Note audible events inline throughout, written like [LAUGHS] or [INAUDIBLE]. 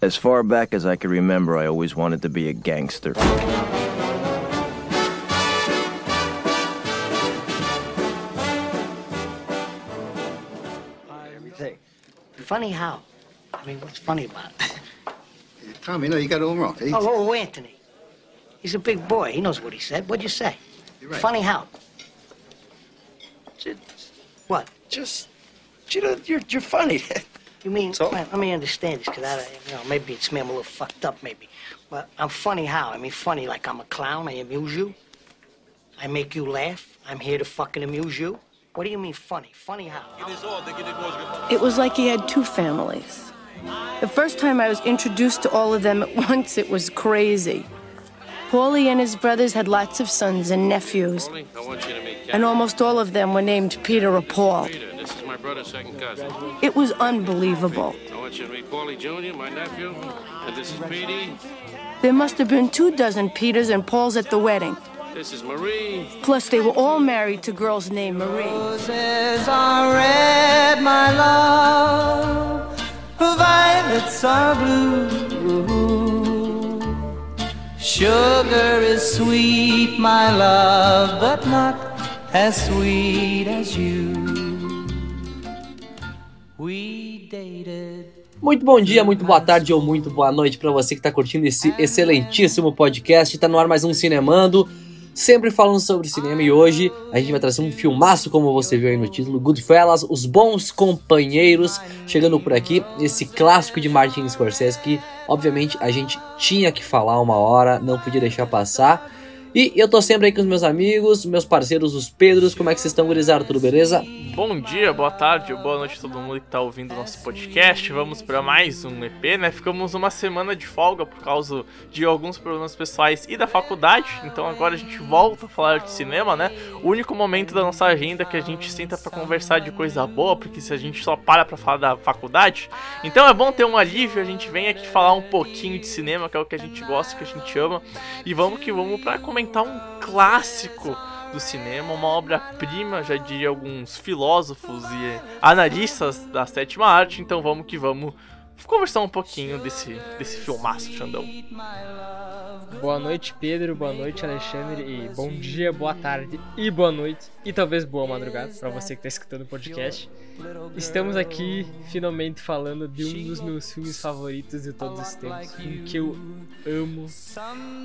As far back as I can remember, I always wanted to be a gangster. Funny how? I mean, what's funny about it? [LAUGHS] Tommy, no, you got it all wrong. He- oh, oh, oh, Anthony. He's a big boy. He knows what he said. What'd you say? You're right. Funny how? Ju- What? Just, you know, you're, you're funny. [LAUGHS] You mean, So? well, let me understand this, because I, you know, maybe it's me, I'm a little fucked up, maybe. But I'm funny how? I mean, funny like I'm a clown, I amuse you? I make you laugh? I'm here to fucking amuse you? What do you mean funny? Funny how? It was like he had two families. The first time I was introduced to all of them at [LAUGHS] once, it was crazy. Paulie and his brothers had lots of sons and nephews, Paulie, I want you to meet and almost all of them were named Peter or Paul. Peter. This my brother's second cousin. It was unbelievable. I want you to meet Paulie Jr., my nephew. And this is Petey. There must have been two dozen Peters and Pauls at the wedding. This is Marie. Plus, they were all married to girls named Marie. Roses are red, my love. Violets are blue. Sugar is sweet, my love, but not as sweet as you. Muito bom dia, muito boa tarde ou muito boa noite para você que está curtindo esse excelentíssimo podcast. Está no ar mais um Cinemando, sempre falando sobre cinema e hoje a gente vai trazer um filmaço, como você viu aí no título, Goodfellas, Os Bons Companheiros, chegando por aqui, esse clássico de Martin Scorsese que, obviamente, a gente tinha que falar uma hora, não podia deixar passar. E eu tô sempre aí com os meus amigos, meus parceiros, os Pedros. Como é que vocês estão, gurizada? Tudo beleza? Bom dia, boa tarde boa noite a todo mundo que tá ouvindo o nosso podcast. Vamos para mais um EP, né? Ficamos uma semana de folga por causa de alguns problemas pessoais e da faculdade. Então agora a gente volta a falar de cinema, né? O único momento da nossa agenda que a gente senta para conversar de coisa boa, porque se a gente só para para falar da faculdade, então é bom ter um alívio, a gente vem aqui falar um pouquinho de cinema, que é o que a gente gosta, que a gente ama. E vamos que vamos para comentar um clássico do cinema, uma obra-prima, já diria alguns filósofos e analistas da sétima arte, então vamos que vamos conversar um pouquinho desse, desse filmaço, Xandão. Boa noite, Pedro. Boa noite, Alexandre. E bom dia, boa tarde e boa noite. E talvez boa madrugada para você que está escutando o podcast. Estamos aqui finalmente falando de um dos meus filmes favoritos de todos os tempos. Um que eu amo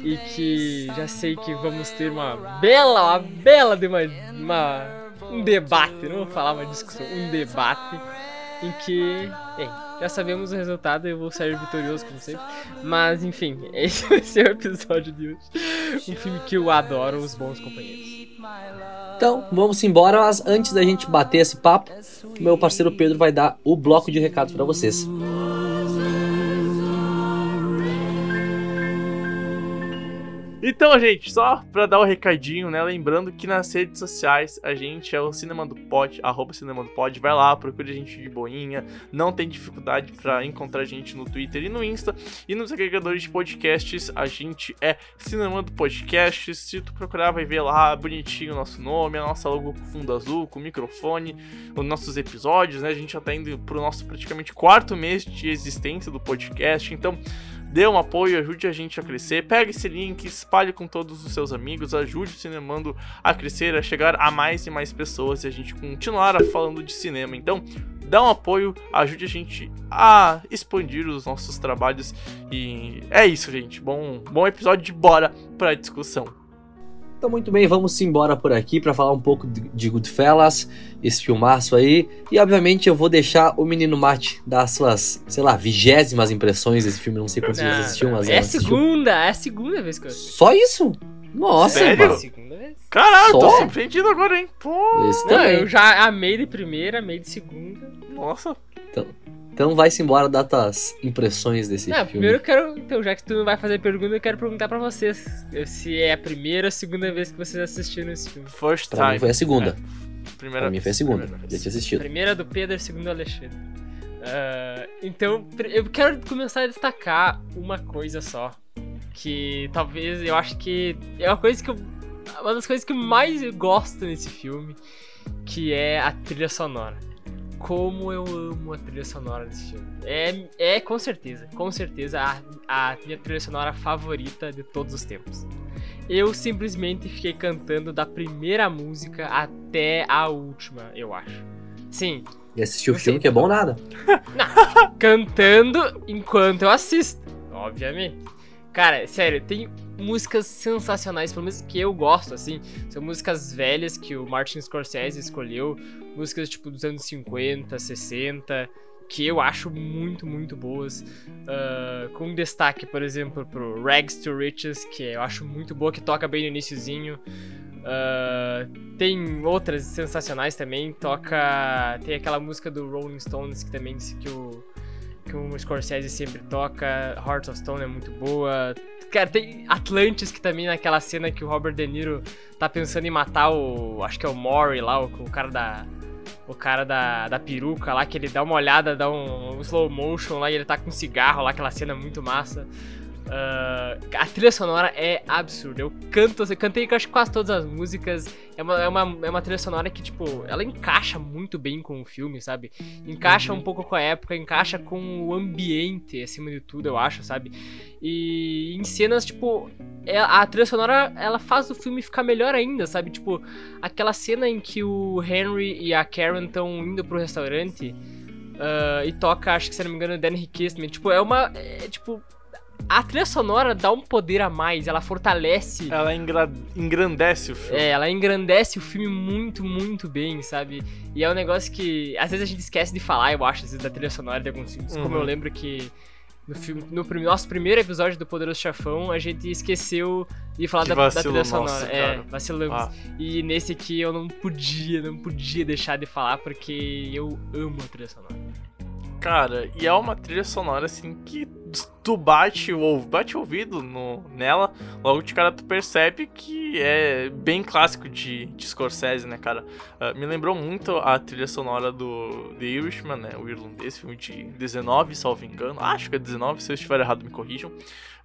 e que já sei que vamos ter uma bela, uma bela de uma, uma- um debate. Não vou falar uma discussão, um debate em que, bem, já sabemos o resultado, eu vou sair vitorioso como sempre. Mas enfim, [LAUGHS] esse vai ser o episódio de hoje. Um filme que eu adoro, Os Bons Companheiros. Então, vamos embora, mas antes da gente bater esse papo, meu parceiro Pedro vai dar o bloco de recados para vocês. Então, gente, só pra dar o recadinho, né? Lembrando que nas redes sociais a gente é o Cinema do Pod, arroba Cinema do Pod. Vai lá, procure a gente de boinha. Não tem dificuldade pra encontrar a gente no Twitter e no Insta. E nos agregadores de podcasts a gente é Cinema do Podcast. Se tu procurar, vai ver lá bonitinho o nosso nome, a nossa logo com fundo azul, com microfone, os nossos episódios, né? A gente já tá indo pro nosso praticamente quarto mês de existência do podcast. Então, dê um apoio, ajude a gente a crescer. Pega esse link, espalhe com todos os seus amigos, ajude o Cinemando a crescer, a chegar a mais e mais pessoas e a gente continuar falando de cinema. Então, dá um apoio, ajude a gente a expandir os nossos trabalhos. E é isso, gente. Bom, bom episódio de bora pra discussão. Então, muito bem, vamos embora por aqui para falar um pouco de Goodfellas, esse filmaço aí. E, obviamente, eu vou deixar o menino Mate dar as suas, sei lá, vigésimas impressões desse filme. Não sei quantos vezes assistiu, mas é a assistiu. segunda, é a segunda vez que eu assisti. Só isso? Nossa, Sério? É a mano. segunda vez. Caralho, tô surpreendido agora, hein? Pô, Esse Não, também. eu já amei de primeira, amei de segunda. nossa. Então vai-se embora dar tuas impressões desse Não, filme. primeiro eu quero. Então, já que tu não vai fazer pergunta, eu quero perguntar pra vocês se é a primeira ou a segunda vez que vocês assistiram esse filme. First Pra mim time. foi a segunda. É, primeira Pra mim foi a segunda. primeira Já tinha assistido. Primeira do Pedro, segunda do Alexandre. Ah, então, eu quero começar a destacar uma coisa só. Que talvez eu acho que é uma coisa que eu. Uma das coisas que eu mais gosto nesse filme. Que é a trilha sonora. Como eu amo a trilha sonora desse filme. É, é com certeza, com certeza a, a minha trilha sonora favorita de todos os tempos. Eu simplesmente fiquei cantando da primeira música até a última, eu acho. Sim. E assistir o filme que é bom nada. [LAUGHS] Não, cantando enquanto eu assisto, obviamente. Cara, sério, tem músicas sensacionais, pelo menos que eu gosto, assim. São músicas velhas que o Martin Scorsese escolheu, músicas tipo dos anos 50, 60, que eu acho muito, muito boas. Uh, com destaque, por exemplo, pro Rags to Riches, que eu acho muito boa, que toca bem no iníciozinho. Uh, tem outras sensacionais também. Toca. Tem aquela música do Rolling Stones que também que o, que o Scorsese sempre toca. Heart of Stone é muito boa. Cara, tem Atlantis que também naquela cena que o Robert De Niro tá pensando em matar o. Acho que é o Maury lá, o, o cara da o cara da, da peruca lá, que ele dá uma olhada, dá um, um slow motion lá e ele tá com um cigarro lá, aquela cena muito massa. Uh, a trilha sonora é absurda. Eu canto, eu cantei acho, quase todas as músicas. É uma, é, uma, é uma trilha sonora que, tipo, ela encaixa muito bem com o filme, sabe? Encaixa Uhum. um pouco com a época, encaixa com o ambiente, acima de tudo, eu acho, sabe? E em cenas, tipo, é- a trilha sonora ela faz o filme ficar melhor ainda, sabe? Tipo, aquela cena em que o Henry e a Karen estão indo pro restaurante ah, e toca, acho que se não me engano, Dan Riquet também. Tipo, é uma. É, tipo. A trilha sonora dá um poder a mais, ela fortalece. Ela engra- engrandece o filme. É, ela engrandece o filme muito, muito bem, sabe? E é um negócio que às vezes a gente esquece de falar, eu acho, às vezes, da trilha sonora de alguns filmes. Como Uhum. eu lembro que no, filme, no prim- nosso primeiro episódio do Poderoso Chafão, a gente esqueceu de falar da, da trilha sonora. é, cara. vacilamos. Ah. E nesse aqui eu não podia, não podia deixar de falar, porque eu amo a trilha sonora. Cara, e é uma trilha sonora assim que tu bate o, bate ouvido no, nela, logo de cara tu percebe que é bem clássico de, de Scorsese, né, cara? Ah, me lembrou muito a trilha sonora do The Irishman, né? O irlandês, filme de 19, salvo engano. Acho que é 19, se eu estiver errado me corrijam.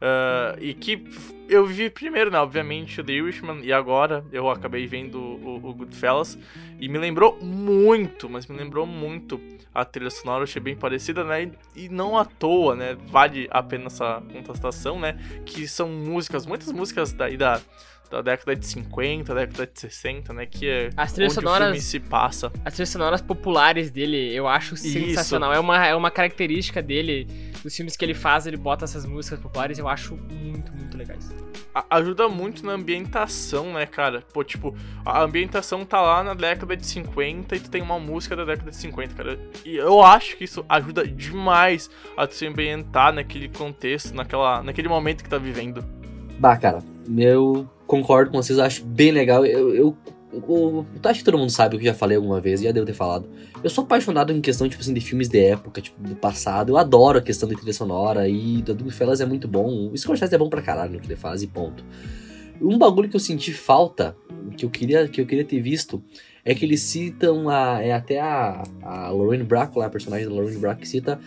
Ah, e que eu vi primeiro, né, obviamente, o The Irishman, e agora eu acabei vendo o, o Goodfellas, e me lembrou muito, mas me lembrou muito a trilha sonora, eu achei bem parecida, né, e, não à toa, né, vale a pena essa contestação, né, que são músicas, muitas músicas daí da, da década de 50, década de 60, né, que é As trilhas onde o sonoras- filme se passa. As trilhas sonoras populares dele, eu acho sensacional. É uma, é uma característica dele, dos filmes que ele faz, ele bota essas músicas populares, eu acho muito, muito legais. a- ajuda muito na ambientação, né, cara? Pô, tipo, a ambientação tá lá na década de 50 e tu tem uma música da década de 50, cara. E eu acho que isso ajuda demais a tu se ambientar naquele contexto, naquela, naquele momento que tá vivendo. Bah, cara, eu concordo com vocês, acho bem legal. Eu, eu, eu, eu acho que todo mundo sabe o que eu já falei alguma vez, já devo ter falado. Eu sou apaixonado em questão, tipo assim, de filmes de época, tipo, do passado. Eu adoro a questão da trilha sonora e do Goodfellas é muito bom. O Scorsese é bom pra caralho no que ele faz e ponto. Um bagulho que eu senti falta, que eu queria, que eu queria ter visto, é que eles citam a. É até a, a Lorraine Bracco, a personagem da Lorraine Bracco, que cita.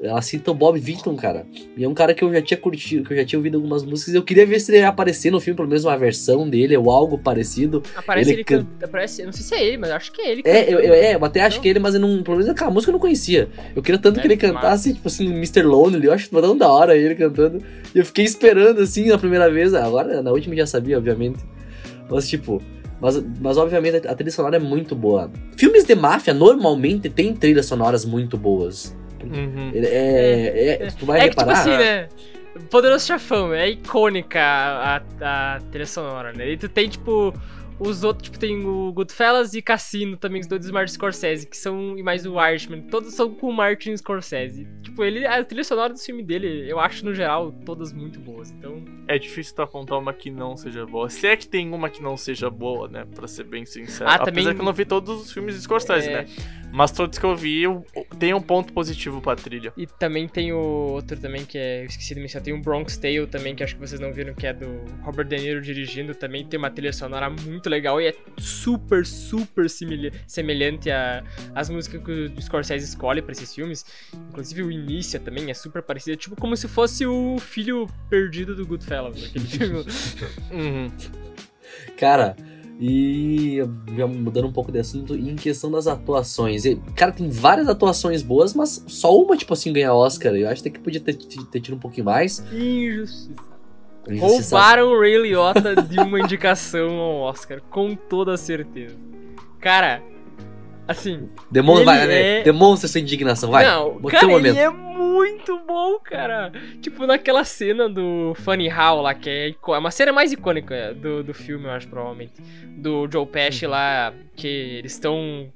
Ela cita o Bob Vinton, cara. E é um cara que eu já tinha curtido, que eu já tinha ouvido algumas músicas. Eu queria ver se ele ia aparecer no filme, pelo menos uma versão dele, ou algo parecido. Aparece Ele ele, canta. Aparece, eu não sei se é ele, mas acho que é ele. É, cantando. eu, eu, é, eu até acho que ele, mas eu não, pelo menos aquela música eu não conhecia. Eu queria tanto que Deve ele cantasse, tipo assim, Mr. Lonely, eu acho tão da hora ele cantando. E eu fiquei esperando, assim, na primeira vez. Agora, na última eu já sabia, obviamente. Mas, tipo, mas, mas obviamente a trilha sonora é muito boa. Filmes de máfia normalmente tem trilhas sonoras muito boas. Uhum. Ele É, é, tu vai É que, tipo assim, né? Poderoso Chafão, é icônica a, a, a trilha sonora, né? E tu tem, tipo, os outros, tipo, tem o Goodfellas e Cassino também, os dois do Martin Scorsese, que são, e mais o Irishman, todos são com o Martin Scorsese. Tipo, ele, a trilha sonora do filme dele, eu acho, no geral, todas muito boas, então... É difícil tu apontar uma que não seja boa. Se é que tem uma que não seja boa, né? Pra ser bem sincero. Ah, Apesar também- que eu não vi todos os filmes de Scorsese, É. né? Mas todos que eu vi, eu, tem um ponto positivo pra trilha. E também tem o outro também que é, eu esqueci de mencionar, tem o Bronx Tale também, que acho que vocês não viram, que é do Robert De Niro dirigindo, também tem uma trilha sonora muito legal e é super, super semelhante a- às músicas que o Scorsese escolhe pra esses filmes. Inclusive o início também é super parecido, é tipo como se fosse o filho perdido do Goodfellas, aquele [LAUGHS] filme. Uhum. Cara, E já mudando um pouco de assunto, em questão das atuações. e, Cara, tem várias atuações boas, mas só uma, tipo assim, ganha Oscar. Eu acho até que podia ter, ter tido um pouquinho mais. Injustiça. Roubaram o Ray Liotta de uma indicação ao Oscar, com toda certeza. Cara, assim. Demonstra, ele vai, né? é- Demonstra sua indignação, vai. Não, cara, um momento. ele é muito bom, cara. Tipo, naquela cena do Funny How lá, que é, é uma cena mais icônica do, do filme, eu acho, provavelmente. Do Joe Pesci lá, que eles estão.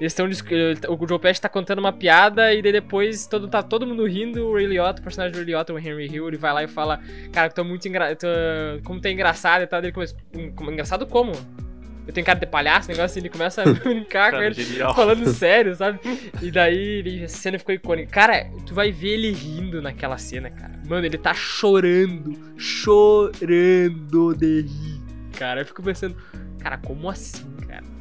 Eles estão. O Joe Pesci tá contando uma piada e daí depois todo, tá todo mundo rindo. O Ray Liotta, o personagem do Ray Liotta, o Henry Hill, ele vai lá e fala: Cara, tô muito engraçado. Como tá engraçado e tal. Ele começa. "Hum, Engraçado como? Eu tenho cara de palhaço, negócio assim, ele começa a [LAUGHS] brincar com Cara, ele genial. falando [LAUGHS] sério, sabe? E daí ele- essa cena ficou icônica. Cara, tu vai ver ele rindo naquela cena, cara. Mano, ele tá chorando, chorando de rir, cara. Eu fico pensando, cara, como assim?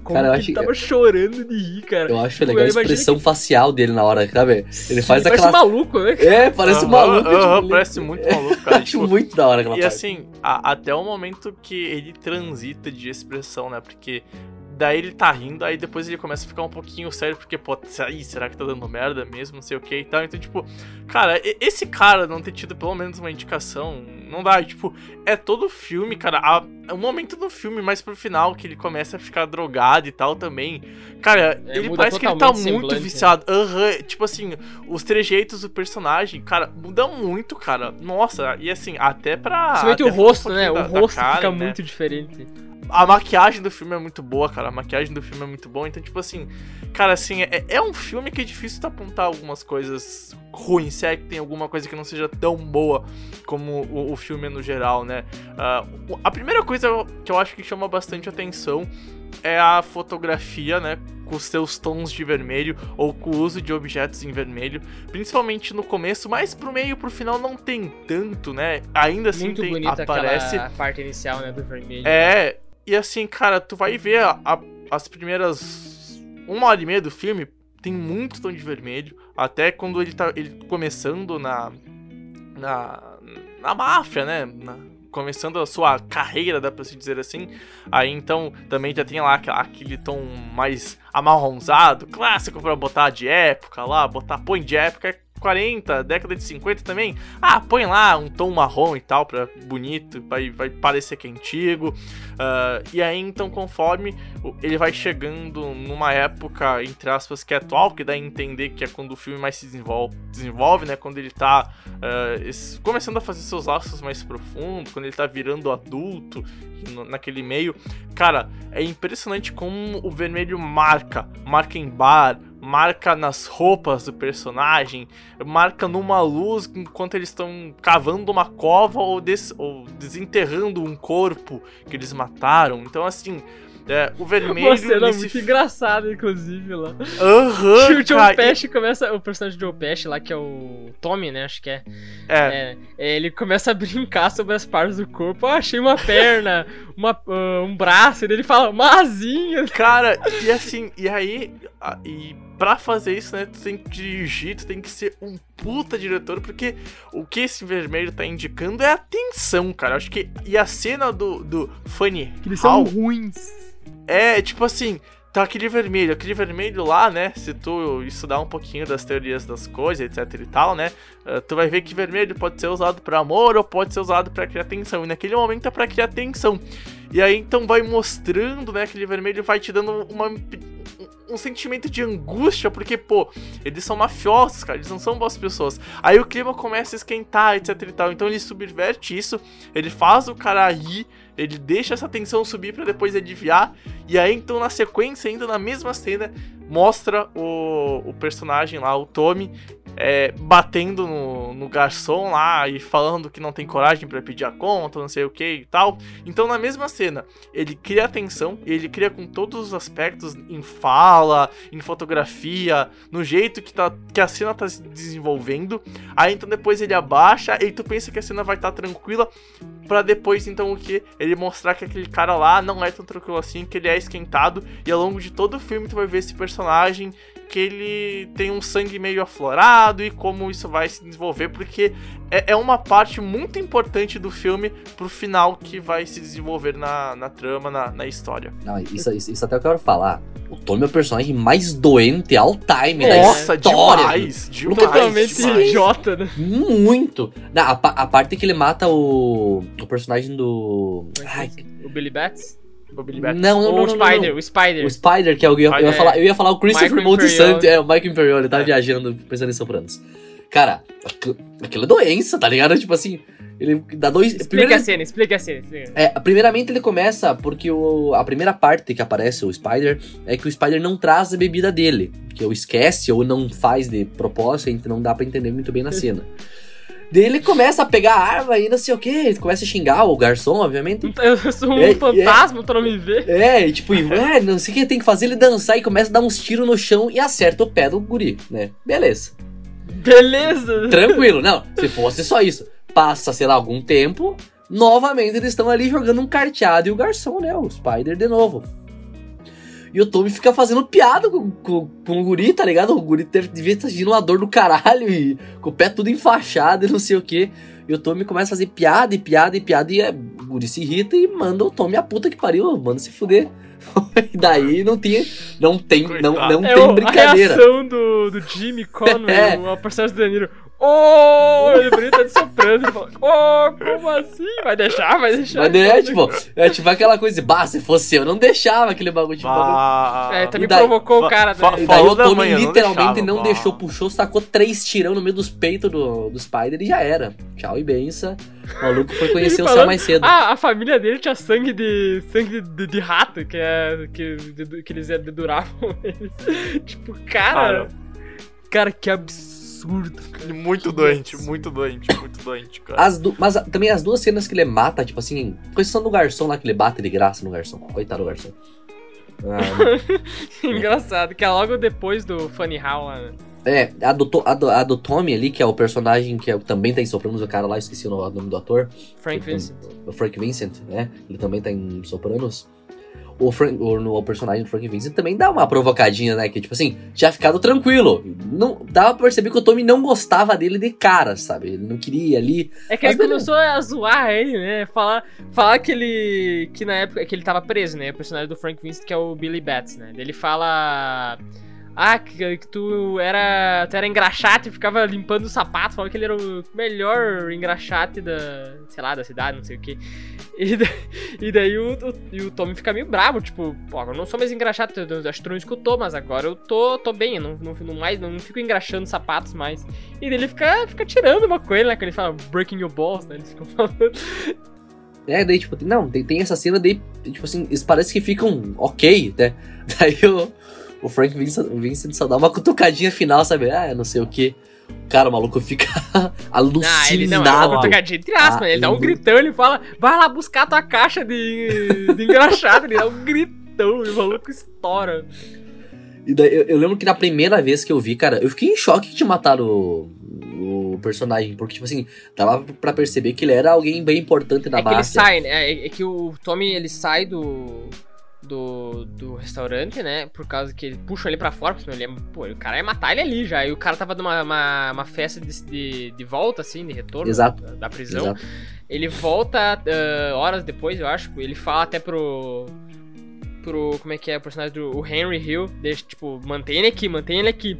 Como Cara, eu que acho ele que- tava chorando de rir, cara? Eu acho Tipo, legal a expressão que- facial dele na hora, sabe? Ele Sim, faz parece aquela. maluco, né? É, parece maluco. tipo, ele- parece muito maluco, [LAUGHS] cara. Acho tipo, muito da hora aquela E parte. assim, a- até o momento que ele transita de expressão, né? Porque daí ele tá rindo, aí depois ele começa a ficar um pouquinho sério, porque, pô, aí, será que tá dando merda mesmo? Não sei o que e tal. Então, tipo, cara, esse cara não ter tido pelo menos uma indicação, não dá. Tipo, é todo o filme, cara. A, é um momento do filme, mais pro final, que ele começa a ficar drogado e tal também. Cara, É, ele muda parece que ele tá o muito né? viciado. Aham, tipo assim, os trejeitos do personagem, cara, mudam muito, cara. Nossa, e assim, até pra. Principalmente até o rosto, né? O da- da rosto Karen, fica né? muito diferente. A maquiagem do filme é muito boa, cara. A maquiagem do filme é muito boa. Então, tipo assim, cara, assim, é, é um filme que é difícil tu apontar algumas coisas ruins, se é que tem alguma coisa que não seja tão boa como o, o filme no geral, né? O- a primeira coisa que eu acho que chama bastante atenção é a fotografia, né? Com os seus tons de vermelho ou com o uso de objetos em vermelho, principalmente no começo, mas pro meio e pro final não tem tanto, né? Ainda assim muito tem, bonita aparece. parte inicial, né, do vermelho. É, e assim, cara, tu vai ver a- a- as primeiras uma hora e meia do filme, tem muito tom de vermelho, até quando ele tá ele começando na na, na máfia, né? Na- começando a sua carreira, dá pra se dizer assim. Aí então também já tem lá aquele tom mais amarronzado, clássico pra botar de época lá, botar põe de época é 40, década de 50 também. Ah, põe lá um tom marrom e tal, pra bonito, vai, vai parecer que é antigo. Ah, e aí, então, conforme ele vai chegando numa época, entre aspas, que é atual, que dá a entender que é quando o filme mais se desenvolve, desenvolve né? Quando ele tá es- começando a fazer seus laços mais profundos, quando ele tá virando adulto naquele meio. Cara, é impressionante como o vermelho marca, marca em bar, marca nas roupas do personagem, marca numa luz enquanto eles estão cavando uma cova ou, des- ou desenterrando um corpo que eles mataram. Então, assim, é, o vermelho. Uma cena muito engraçada, inclusive, lá. Aham, Que o Joe cara, Pesci começa. O personagem do Joe Pesci lá, que é o Tommy, né? Acho que é. É. É, ele começa a brincar sobre as partes do corpo. Ah, achei uma perna, [LAUGHS] uma, ah, um braço. E daí ele fala, uma asinha. [LAUGHS] Cara, e assim, e aí, e pra fazer isso, né, tu tem que dirigir, tu tem que ser um puta diretor, porque o que esse vermelho tá indicando é a tensão, cara. Acho que, e a cena do, do Funny Eles são How ruins. É, tipo assim, tá aquele vermelho, aquele vermelho lá, né, se tu estudar um pouquinho das teorias das coisas, etc e tal, né, eh, tu vai ver que vermelho pode ser usado pra amor ou pode ser usado pra criar tensão, e naquele momento é pra criar tensão. E aí então vai mostrando, né, aquele vermelho vai te dando uma um- sentimento de angústia, porque, pô, eles são mafiosos, cara, eles não são boas pessoas. Aí o clima começa a esquentar, etc e tal. Então ele subverte isso, ele faz o cara rir, ele deixa essa tensão subir pra depois aliviar. E aí, então, na sequência, ainda na mesma cena, mostra o, o personagem lá, o Tommy, é, batendo no, no garçom lá e falando que não tem coragem pra pedir a conta, não sei o que e tal. Então, na mesma cena, ele cria atenção, ele cria com todos os aspectos em fala, em fotografia, no jeito que, tá, que a cena tá se desenvolvendo. Aí então depois ele abaixa e tu pensa que a cena vai estar tranquila Pra depois então o que ele mostrar que aquele cara lá não é tão tranquilo assim, que ele é esquentado e ao longo de todo o filme tu vai ver esse personagem que ele tem um sangue meio aflorado e como isso vai se desenvolver, porque é, é uma parte muito importante do filme pro final que vai se desenvolver na, na trama, na, na história. Não, isso, isso, isso até eu quero falar. O Tommy é o personagem mais doente all time Nossa, da história. demais, demais. Totalmente demais. idiota, né? Muito. Não, a, a parte que ele mata o, o personagem do. Ai, O Billy Bats? O Billy Batson. não, não, Ou não, o não, Spider, não. o Spider. O Spider, que é o. Eu, ia- eu ia É. falar, eu ia falar o Christopher Michael. Imperioli. É, o Mike Imperioli, tá É. viajando, pensando em Sopranos. Cara, aquilo, aquilo é doença, tá ligado? Tipo assim, ele dá dois. Explica primeiro a ele- cena, explica a cena. explica. É, primeiramente ele começa porque o, a primeira parte que aparece o Spider é que o Spider não traz a bebida dele, que ou esquece ou não faz de propósito, gente não dá pra entender muito bem na cena. [LAUGHS] Daí ele começa a pegar a arma e não sei o que, começa a xingar o garçom, obviamente. Eu sou um É, é. fantasma, tu não me vê. É, e tipo, [LAUGHS] é, não sei o que tem que fazer ele dançar e começa a dar uns tiros no chão e acerta o pé do guri, né? Beleza. Beleza. Tranquilo, não. [LAUGHS] Se fosse só isso, passa, sei lá, algum tempo, novamente eles estão ali jogando um carteado e o garçom, né? O Spider de novo. E o Tommy fica fazendo piada com, com, com o guri, tá ligado? O guri deve, devia estar sentindo uma dor do caralho e com o pé tudo enfaixado e não sei o que. E o Tommy começa a fazer piada e piada e piada e é, o guri se irrita e manda o Tommy a puta que pariu, manda se fuder. [LAUGHS] e daí não tinha, não tem, não, não É tem o- a brincadeira. reação do, do Jimmy Conway, [LAUGHS] É. o personagem do Danilo. Oh, ele bonito de soprando. Ele fala, oh, como assim? Vai deixar, vai deixar. Mas é, tipo, é tipo aquela coisa de, bah, se fosse eu, não deixava aquele bagulho. Tipo, bagulho. Ah, É, também daí- provocou fa- o cara. fa- né? E daí falou o da Tommy manhã, não literalmente deixava, não bah. deixou, puxou, sacou três tirão no meio dos peitos do, do Spider e já era. Tchau e benção. O maluco foi conhecer o céu mais cedo. Ah, a família dele tinha sangue de. sangue de, de rato, que é. Que, de- que eles deduravam eles. [LAUGHS] tipo, cara. Cara. Cara, que absurdo. Muito doente, muito doente, muito doente, cara. Mas também as duas cenas que ele mata, tipo assim, exceção do garçom lá que ele bate de graça no garçom. Coitado do garçom. Ah, [LAUGHS] Engraçado, que é logo depois do Funny How lá, né? é, a do, To- a, do, a do Tommy ali, que é o personagem que é- também tá em Sopranos, o cara lá, esqueci o nome do ator. Frank Que- Vincent. O Frank Vincent, né? Ele também tá em Sopranos. O, Frank, o, no- o personagem do Frank Vincent também dá uma provocadinha, né? Que tipo assim, tinha ficado tranquilo. Não, dava pra perceber que o Tommy não gostava dele de cara, sabe? Ele não queria ali. É que ele beleza. começou a zoar ele, né? Falar, falar que ele. Que na época que ele tava preso, né? O personagem do Frank Vincent, que é o Billy Bats, né? Ele fala. Ah, que, que tu era. Tu era engraxate e ficava limpando o sapato, falava que ele era o melhor engraxate da. sei lá, da cidade, não sei o que. E, da- e daí o, o, e o Tommy fica meio bravo, tipo, pô, eu não sou mais engraxate, acho que tu não escutou, mas agora eu tô, tô bem, eu não, não, não, mais, não fico engraxando sapatos mais. E daí ele fica, fica tirando uma coisa, né? Que ele fala breaking your balls, né? Eles ficam falando. É, daí, tipo, não, tem, tem essa cena daí, tipo assim, eles parecem que ficam ok, né? [LAUGHS] Daí o, o Frank Vincent, Vincent só dá uma cutucadinha final, sabe? Ah, não sei o que. Cara, o maluco fica [LAUGHS] Ah, ele não, é alucinado. uma tocadinha entre aspas, Ah? Ele dá um ele- gritão, ele fala, vai lá buscar tua caixa de, de engraxado, ele dá um gritão e o maluco estoura. E daí, eu, eu lembro que na primeira vez que eu vi, cara, eu fiquei em choque que tinha matado o, o personagem. Porque, tipo assim, dava pra perceber que ele era alguém bem importante da é que ele sai, né? É, é que o Tommy, ele sai do... Do, do restaurante, né? Por causa que ele puxa ele pra fora, porque ele é, pô, o cara ia matar ele ali já. E o cara tava numa uma, uma festa de, de, de volta, assim, de retorno Exato. Da, da prisão. Exato. Ele volta ah, horas depois, eu acho. Ele fala até pro. Pro. Como é que é? O personagem do o Henry Hill. Deixa, tipo, mantém ele aqui, mantém ele aqui.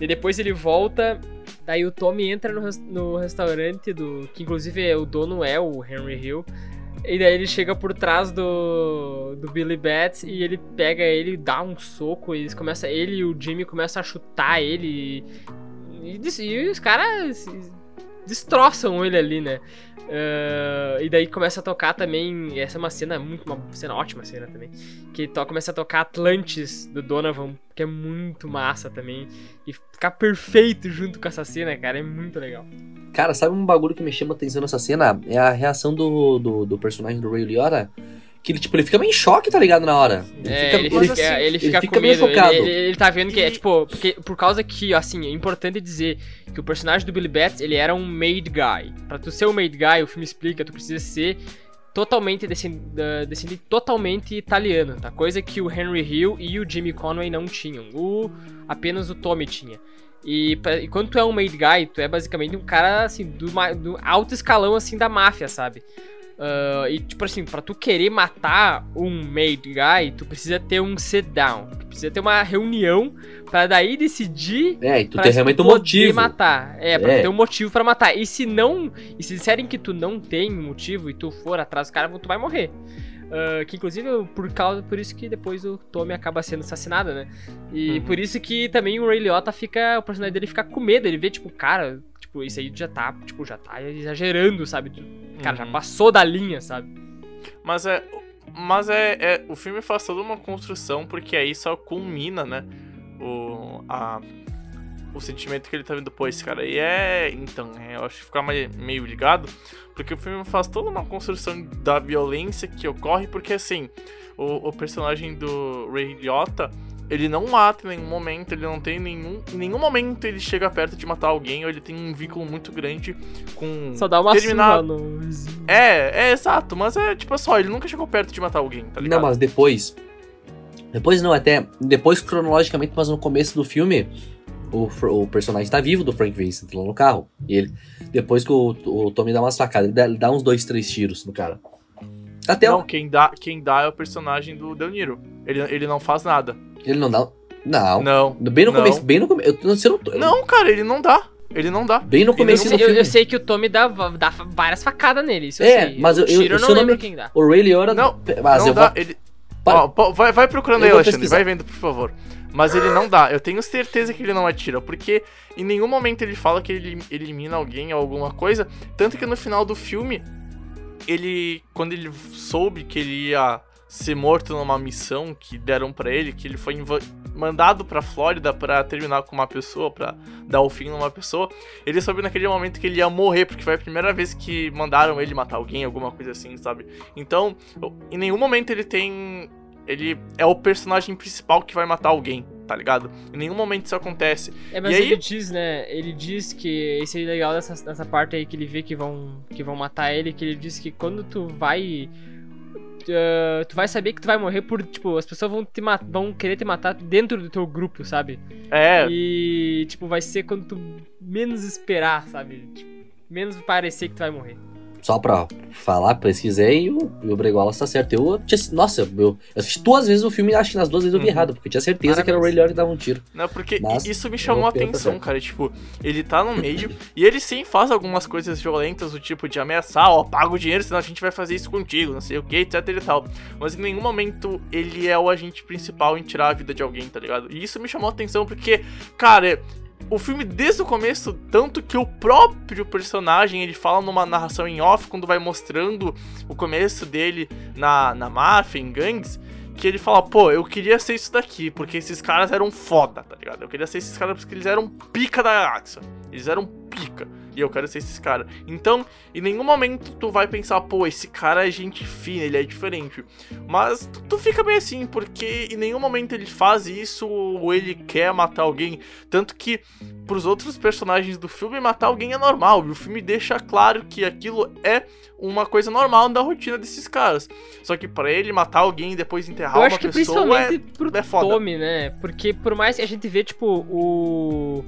E depois ele volta. Daí o Tommy entra no, no restaurante do. Que inclusive é, o dono é o Henry Hill. E daí ele chega por trás do, do Billy Bats e ele pega ele, dá um soco, e eles começa, ele e o Jimmy começam a chutar ele. E, e, e os caras destroçam ele ali, né? Ah, e daí começa a tocar também. Essa é uma cena muito. Uma cena ótima cena também. Que to, começa a tocar Atlantis do Donovan, que é muito massa também. E ficar perfeito junto com essa cena, cara, é muito legal. Cara, sabe um bagulho que me chama atenção nessa cena? É a reação do, do, do personagem do Ray Liotta. Que ele, tipo, ele fica meio em choque, tá ligado? Na hora. É, ele, ele- fica, ele fica fica com meio medo. chocado. Ele, ele, ele tá vendo que é tipo. Porque, por causa que, assim, é importante dizer que o personagem do Billy Bats ele era um made guy. Pra tu ser um made guy, o filme explica, tu precisa ser totalmente descend, descendente totalmente italiano, tá? Coisa que o Henry Hill e o Jimmy Conway não tinham. O apenas o Tommy tinha. E, pra, e quando tu é um made guy, tu é basicamente um cara assim do, do alto escalão assim da máfia, sabe? Uh, e, tipo assim, pra tu querer matar um made guy, tu precisa ter um sit down. Tu precisa ter uma reunião pra daí decidir. É, e tu tem realmente um motivo. matar. É, pra é. ter um motivo pra matar. E se não. E se disserem que tu não tem motivo e tu for atrás do cara, tu vai morrer. Uh, que inclusive por causa por isso que depois o Tommy acaba sendo assassinado, né? E uhum. por isso que também o Ray Liotta fica. O personagem dele fica com medo. Ele vê, tipo, cara, tipo, isso aí já tá, tipo, já tá exagerando, sabe? Cara, uhum. já passou da linha, sabe? Mas é. Mas é, é. O filme faz toda uma construção, porque aí só culmina, né? O. A, o sentimento que ele tá vendo depois, cara. E é. Então, é, eu acho que ficar meio ligado. Porque o filme faz toda uma construção da violência que ocorre, porque assim, o, o personagem do Ray Liotta ele não mata em nenhum momento, ele não tem nenhum. Em nenhum momento ele chega perto de matar alguém, ou ele tem um vínculo muito grande com. Só dá uma terminado. no É, é exato, mas é tipo só, ele nunca chegou perto de matar alguém, tá ligado? Não, mas depois. Depois não, até. Depois cronologicamente, mas no começo do filme, o, o personagem tá vivo do Frank Vincent lá no carro. E ele. Depois que o, o Tommy dá umas facadas, ele dá, ele dá uns dois, três tiros no cara. Até não, o... quem, dá, quem dá é o personagem do Del Niro. Ele, ele não faz nada. Ele não dá. Não. Não. Bem no não. começo. Bem no começo. Eu, não, eu... não, cara, ele não dá. Ele não dá. Bem no começo eu, eu, eu, sei que o Tommy dá, dá várias facadas nele. Isso é, eu mas eu, eu, eu não lembro quem dá. O Ray Liotta. Não, mas não dá. Vou... Ele... Ó, vai, vai procurando aí, Alexandre. Vai vendo, por favor. Mas ele não dá. Eu tenho certeza que ele não atira. Porque em nenhum momento ele fala que ele elimina alguém ou alguma coisa. Tanto que no final do filme, ele. Quando ele soube que ele ia ser morto numa missão que deram para ele, que ele foi mandado para Flórida para terminar com uma pessoa, para dar o fim numa pessoa. Ele soube naquele momento que ele ia morrer, porque foi a primeira vez que mandaram ele matar alguém, alguma coisa assim, sabe? Então, em nenhum momento ele tem ele é o personagem principal que vai matar alguém, tá ligado? Em nenhum momento isso acontece. É, mas e ele aí... diz, né? Ele diz que esse é legal dessa, dessa parte aí que ele vê que vão, que vão matar ele, que ele diz que quando tu vai Uh, tu vai saber que tu vai morrer por, tipo, as pessoas vão te vão querer te matar dentro do teu grupo, sabe? É. E, tipo, vai ser quando tu menos esperar, sabe? Tipo, menos parecer que tu vai morrer só pra falar, pesquisei e o, o Wallace tá certo. Eu tinha, nossa, eu, eu assisti duas vezes o filme e acho que nas duas vezes eu vi uhum. errado, porque eu tinha certeza Parabéns. que era o Ray Liotta que dava um tiro. Não, porque Mas, isso me chamou a atenção, cara. Tipo, ele tá no meio e ele sim faz algumas coisas violentas, do tipo de ameaçar, ó, paga o dinheiro, senão a gente vai fazer isso contigo, não sei o que, etc e tal. Mas em nenhum momento ele é o agente principal em tirar a vida de alguém, tá ligado? E isso me chamou a atenção porque, cara, o filme desde o começo, tanto que o próprio personagem ele fala numa narração em off quando vai mostrando o começo dele na, na máfia, em gangues, que ele fala, pô, eu queria ser isso daqui, porque esses caras eram foda, tá ligado? Eu queria ser esses caras porque eles eram pica da galáxia. Eles eram pica. E eu quero ser esses caras. Então, em nenhum momento tu vai pensar, pô, esse cara é gente fina, ele é diferente. Mas tu, tu fica bem assim, porque em nenhum momento ele faz isso ou ele quer matar alguém. Tanto que pros outros personagens do filme, matar alguém é normal. E o filme deixa claro que aquilo é uma coisa normal da rotina desses caras. Só que para ele matar alguém e depois enterrar eu uma pessoa é, pro é foda. Tommy, né? Porque por mais que a gente vê, tipo, o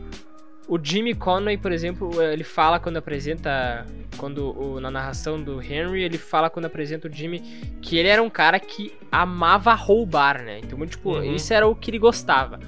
o Jimmy Conway, por exemplo, ele fala quando apresenta. Quando o, na narração do Henry, ele fala quando apresenta o Jimmy que ele era um cara que amava roubar, né? Então, tipo, uhum. isso era o que ele gostava.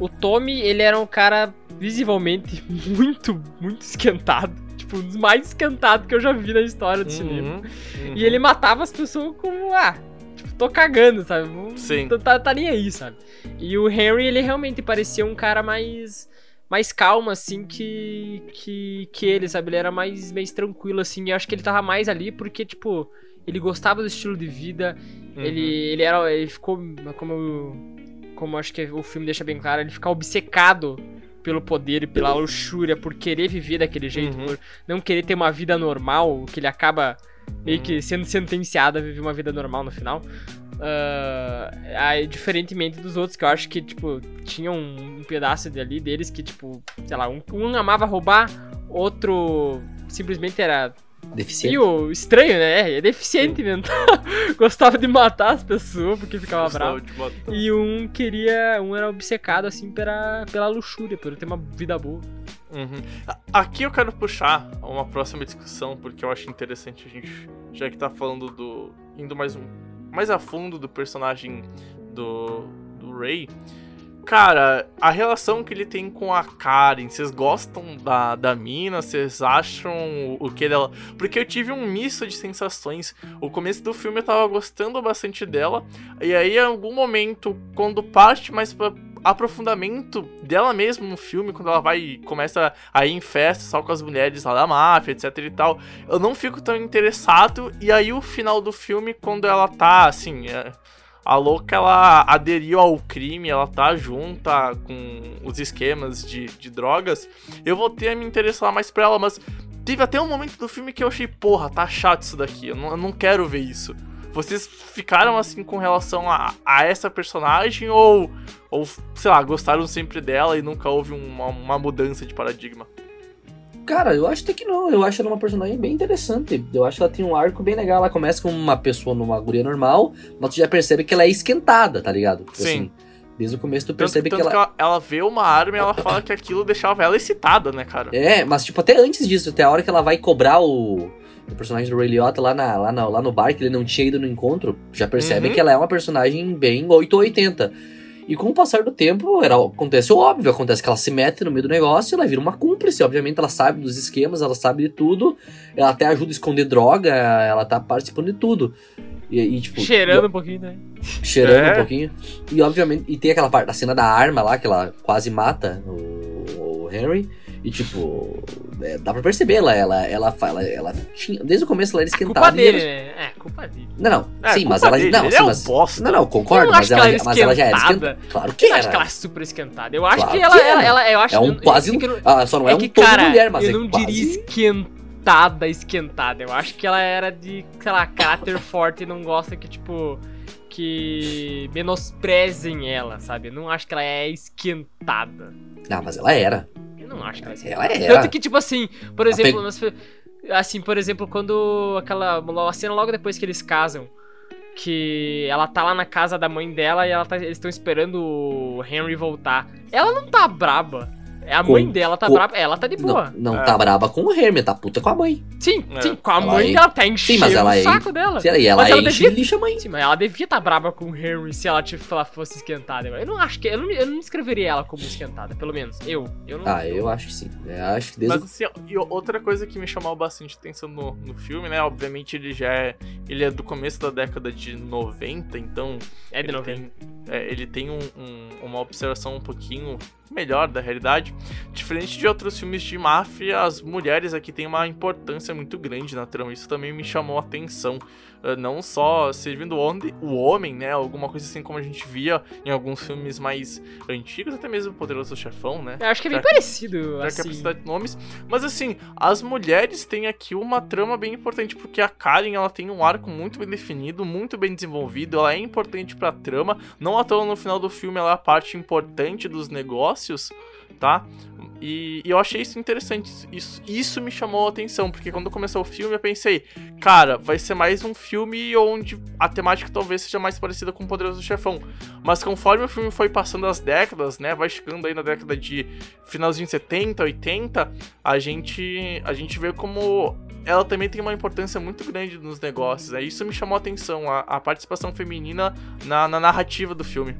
O Tommy, ele era um cara visivelmente [LAUGHS] muito, muito esquentado. Tipo, um dos mais esquentados que eu já vi na história do uhum. cinema. Uhum. E ele matava as pessoas como, ah, tipo, tô cagando, sabe? Sim. Tá, tá nem aí, sabe? E o Henry, ele realmente parecia um cara mais mais calmo, assim, que, que, que ele, sabe? Ele era mais, mais tranquilo, assim. E eu acho que ele tava mais ali porque, tipo, ele gostava do estilo de vida. Uhum. Ele, ele era. Ele ficou. Como eu, Como acho que o filme deixa bem claro, ele fica obcecado pelo poder e pela luxúria, por querer viver daquele jeito, uhum. por não querer ter uma vida normal, que ele acaba meio que uhum. sendo sentenciado a viver uma vida normal no final. Uh, aí, diferentemente dos outros, que eu acho que, tipo, tinha um, um pedaço ali deles que, tipo, sei lá, um, um, amava roubar, outro simplesmente era Deficiente. E o estranho, né? É deficiente mental. [LAUGHS] Gostava de matar as pessoas porque ficava Gostava bravo. E um queria. Um era obcecado, assim, pela, pela luxúria, por ter uma vida boa. Uhum. Aqui eu quero puxar uma próxima discussão, porque eu acho interessante a gente, já que tá falando do. indo mais um. Mais a fundo do personagem do. do Ray. Cara, a relação que ele tem com a Karen, vocês gostam da, da mina? Vocês acham o que dela. Porque eu tive um misto de sensações. O começo do filme eu tava gostando bastante dela. E aí, em algum momento, quando parte mais pra aprofundamento dela mesma no filme, quando ela vai começa a ir em festa só com as mulheres lá da máfia, etc e tal, eu não fico tão interessado. E aí, o final do filme, quando ela tá assim. é, a louca, ela aderiu ao crime, ela tá junta com os esquemas de, de drogas. Eu voltei a me interessar mais pra ela, mas teve até um momento do filme que eu achei, porra, tá chato isso daqui, eu não, eu não quero ver isso. Vocês ficaram assim com relação a, a essa personagem ou, ou, sei lá, gostaram sempre dela e nunca houve uma, uma mudança de paradigma? Cara, eu acho até que não. Eu acho ela uma personagem bem interessante. Eu acho que ela tem um arco bem legal. Ela começa como uma pessoa numa guria normal, mas tu já percebe que ela é esquentada, tá ligado? Sim. Assim, desde o começo tu Tanto, percebe tanto que ela. ela... vê uma arma e ela fala que aquilo deixava ela excitada, né, cara? É, mas tipo, até antes disso, até a hora que ela vai cobrar o, o personagem do Ray Liotta lá, na, lá, na- lá no bar, que ele não tinha ido no encontro, já percebe Uhum. que ela é uma personagem bem 880. E com o passar do tempo, era, acontece o óbvio, acontece que ela se mete no meio do negócio, ela vira uma cúmplice, obviamente ela sabe dos esquemas, ela sabe de tudo, ela até ajuda a esconder droga, ela tá participando de tudo. E, e, tipo, Cheirando um pouquinho, né? cheirando É. um pouquinho. E obviamente, e tem aquela parte da cena da arma lá, que ela quase mata o, o Henry. E tipo, é, dá pra perceber, ela, ela, ela, ela, ela tinha. Desde o começo ela era esquentada. Culpa e ela- dele, né? É, culpa dele. Não, não. É, sim, mas ela. dele, Não, ele sim, é um mas. bosta. Não, não, concordo, Eu mas ela, que ela era mas ela já era esquentada. Claro que Eu era. acho que ela é super esquentada. Eu acho Claro que ela, que ela, era. ela- eu acho É um eu- quase. é que eu não- Ah, só não é, é um que, cara, mulher, mas eu é não quase. diria esquentada, esquentada. Eu acho que ela era de, sei lá, caráter forte e não gosta que, tipo, que menosprezem ela, sabe? Eu não acho que ela é esquentada. Não, mas ela era. Eu não acho que ela é Ela esquentada. era. Tanto que, tipo assim, por Ela exemplo, nas fe- assim, por exemplo, quando aquela a cena logo depois que eles casam, que ela tá lá na casa da mãe dela e ela tá- eles estão esperando o Henry voltar. Ela não tá braba. É a Com- mãe dela tá com- braba, ela tá de boa. Não, não É. tá braba com o Hermes, tá puta com a mãe. Sim, É. sim, com a Ela mãe é- dela tá enchendo mas ela o é- saco dela. E ela Mas ela enche devia- lixa a mãe. Sim, mas ela devia estar braba com o Henry se ela, tipo, ela fosse esquentada. Eu não acho que. Eu não, eu não descreveria ela como esquentada, pelo menos. Eu. Eu não. Ah, eu acho que sim. Eu acho que desde Mas assim, e outra coisa que me chamou bastante atenção no, no filme, né? Obviamente ele já é. Ele é do começo da década de 90, então. É de ele 90. Tem, é, ele tem um- um- uma observação um pouquinho melhor da realidade. Diferente de outros filmes de máfia, as mulheres aqui têm uma importância muito grande na trama. Isso também me chamou a atenção. Ah, não só servindo onde o homem, né? Alguma coisa assim como a gente via em alguns filmes mais antigos, até mesmo o Poderoso Chefão, né? Eu acho que é bem Já parecido, Já que é assim. precisa de nomes. Mas assim, as mulheres têm aqui uma trama bem importante, porque a Karen ela tem um arco muito bem definido, muito bem desenvolvido, ela é importante pra trama. Não à toa no final do filme ela é a parte importante dos negócios, tá? E, e eu achei isso interessante. Isso, isso me chamou a atenção, porque quando começou o filme eu pensei, cara, vai ser mais um filme onde a temática talvez seja mais parecida com o Poderoso Chefão. Mas conforme o filme foi passando as décadas, né, vai chegando aí na década de finalzinho de 70, 80, a gente a gente vê como ela também tem uma importância muito grande nos negócios. Né? Isso me chamou a atenção, a, a participação feminina na, na narrativa do filme.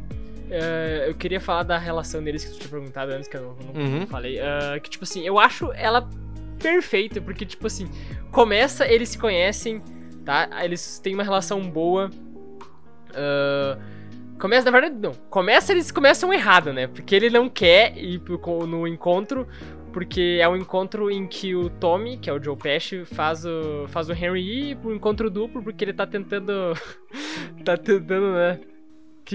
É, eu queria falar da relação deles que tu tinha perguntado antes, que eu não, não Uhum. falei. É, que, tipo assim, eu acho ela perfeita, porque, tipo assim, começa, eles se conhecem, tá? Eles têm uma relação boa. Ah, começa, na verdade, não. Começa, eles começam errado, né? Porque ele não quer ir pro, no encontro, porque é um encontro em que o Tommy, que é o Joe Pesci, faz o, faz o Henry ir pro encontro duplo, porque ele tá tentando. [LAUGHS] tá tentando, né?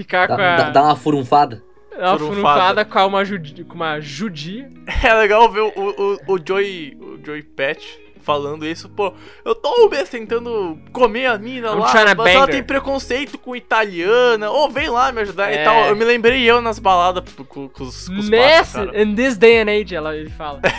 Ficar dá, com a. dá- dá uma furunfada. Uma Furunfada. furunfada com uma, judi, com uma judia. [LAUGHS] É legal ver o, o, o Joey, o Joey Patch, falando isso, pô, eu tô o Bess tentando comer a mina I'm lá, mas ela bang tem preconceito com italiana, ô, vem lá me ajudar É. e tal. Eu me lembrei eu nas baladas com, com os, com os Nesse, in this day and age, ela, ele fala. [LAUGHS]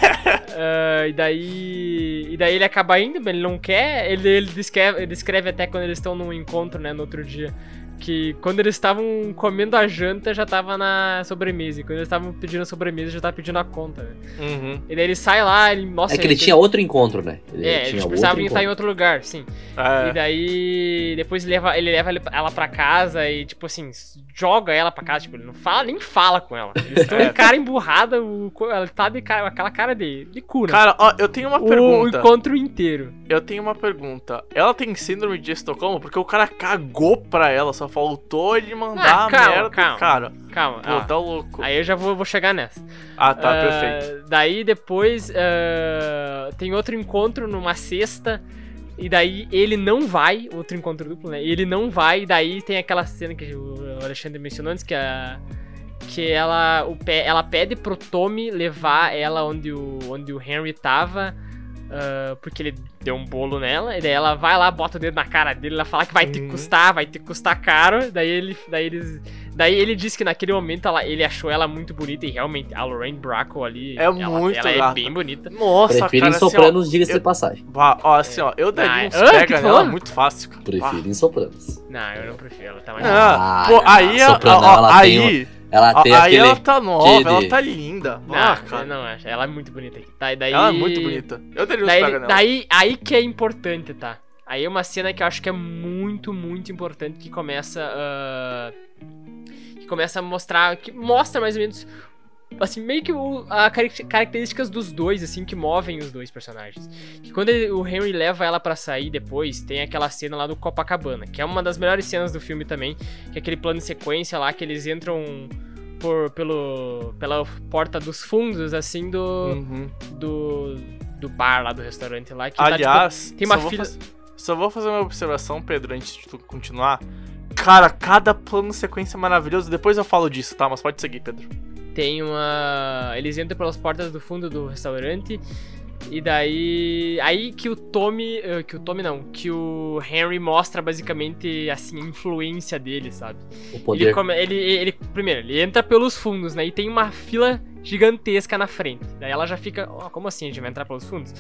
Ah, e daí. E daí ele acaba indo, ele não quer. Ele, ele, descreve, ele descreve até quando eles estão num encontro, né, no outro dia. Que quando eles estavam comendo a janta, já tava na sobremesa. E quando eles estavam pedindo a sobremesa, já tava pedindo a conta, né? Uhum. E daí ele sai lá, ele. Nossa, É que ele tinha outro encontro, né? Ele É, tinha eles outro precisavam estar em outro lugar, sim. É. E daí, depois ele leva, ele leva ela pra casa e, tipo assim, joga ela pra casa. Tipo, ele não fala, nem fala com ela. Eles estão [LAUGHS] É. de cara emburrada, o, ela tá de cara, aquela cara de, de cu, né? Cara, ó, eu tenho uma o pergunta. encontro inteiro. Eu tenho uma pergunta. Ela tem síndrome de Estocolmo porque o cara cagou pra ela, só faltou ele mandar Ah, calma, merda. calma. Cara, Calma, pô, ó. tá louco. Aí eu já vou, vou chegar nessa. Ah, tá, Ah, perfeito. Daí depois ah, tem outro encontro numa sexta. E daí ele não vai, outro encontro duplo, né? Ele não vai, e daí tem aquela cena que o Alexandre mencionou antes, que a. Que ela, o, ela pede pro Tommy levar ela onde o, onde o Henry tava. Ah, porque ele deu um bolo nela, e daí ela vai lá, bota o dedo na cara dele, ela fala que vai ter que Uhum. custar, vai ter que custar caro, daí ele, daí eles, daí ele disse que naquele momento ela, ele achou ela muito bonita, e realmente, a Lorraine Bracco ali, É ela, muito ela é bem bonita. Nossa, Prefiro cara, em assim, Sopranos, diga-se eu- de passagem. Ó, assim, ó, eu daria Ah, uns ah, pega nela falando? muito fácil, cara. Prefiro Ah. em Sopranos. Não, eu não prefiro, ela tá mais Ah, Ah, pô, aí, ó, ó, tem aí, Ela ó, tem aí aquele... ela tá nova, de- ela tá linda. Não, ah, cara, não acho, ela é muito bonita aqui. Tá, e daí, ela é muito bonita. Eu uns Daí, pega nela. daí, aí que é importante, tá? Aí é uma cena que eu acho que é muito, muito importante que começa ah, que começa a mostrar, que mostra mais ou menos assim, meio que o, a características dos dois, assim, que movem os dois personagens. Que quando ele- o Henry leva ela pra sair depois, tem aquela cena lá do Copacabana, que é uma das melhores cenas do filme também, que é aquele plano de sequência lá que eles entram por, pelo, pela porta dos fundos, assim, do, Uhum. do, do bar lá do restaurante lá. Que tá, tipo, Aliás, tem uma só, vou fila- só vou fazer uma observação, Pedro, antes de tu continuar. Cara, cada plano sequência é maravilhoso. Depois eu falo disso, tá? Mas pode seguir, Pedro. Tem uma. Eles entram pelas portas do fundo do restaurante. E daí. Aí que o Tommy. eh, Que o Tommy não. Que o Henry mostra basicamente assim, a influência dele, sabe? O Ele, poder. come- ele, ele- Primeiro, ele entra pelos fundos, né? E tem uma fila gigantesca na frente. Daí ela já fica. "Ó, como assim? A gente vai entrar pelos fundos?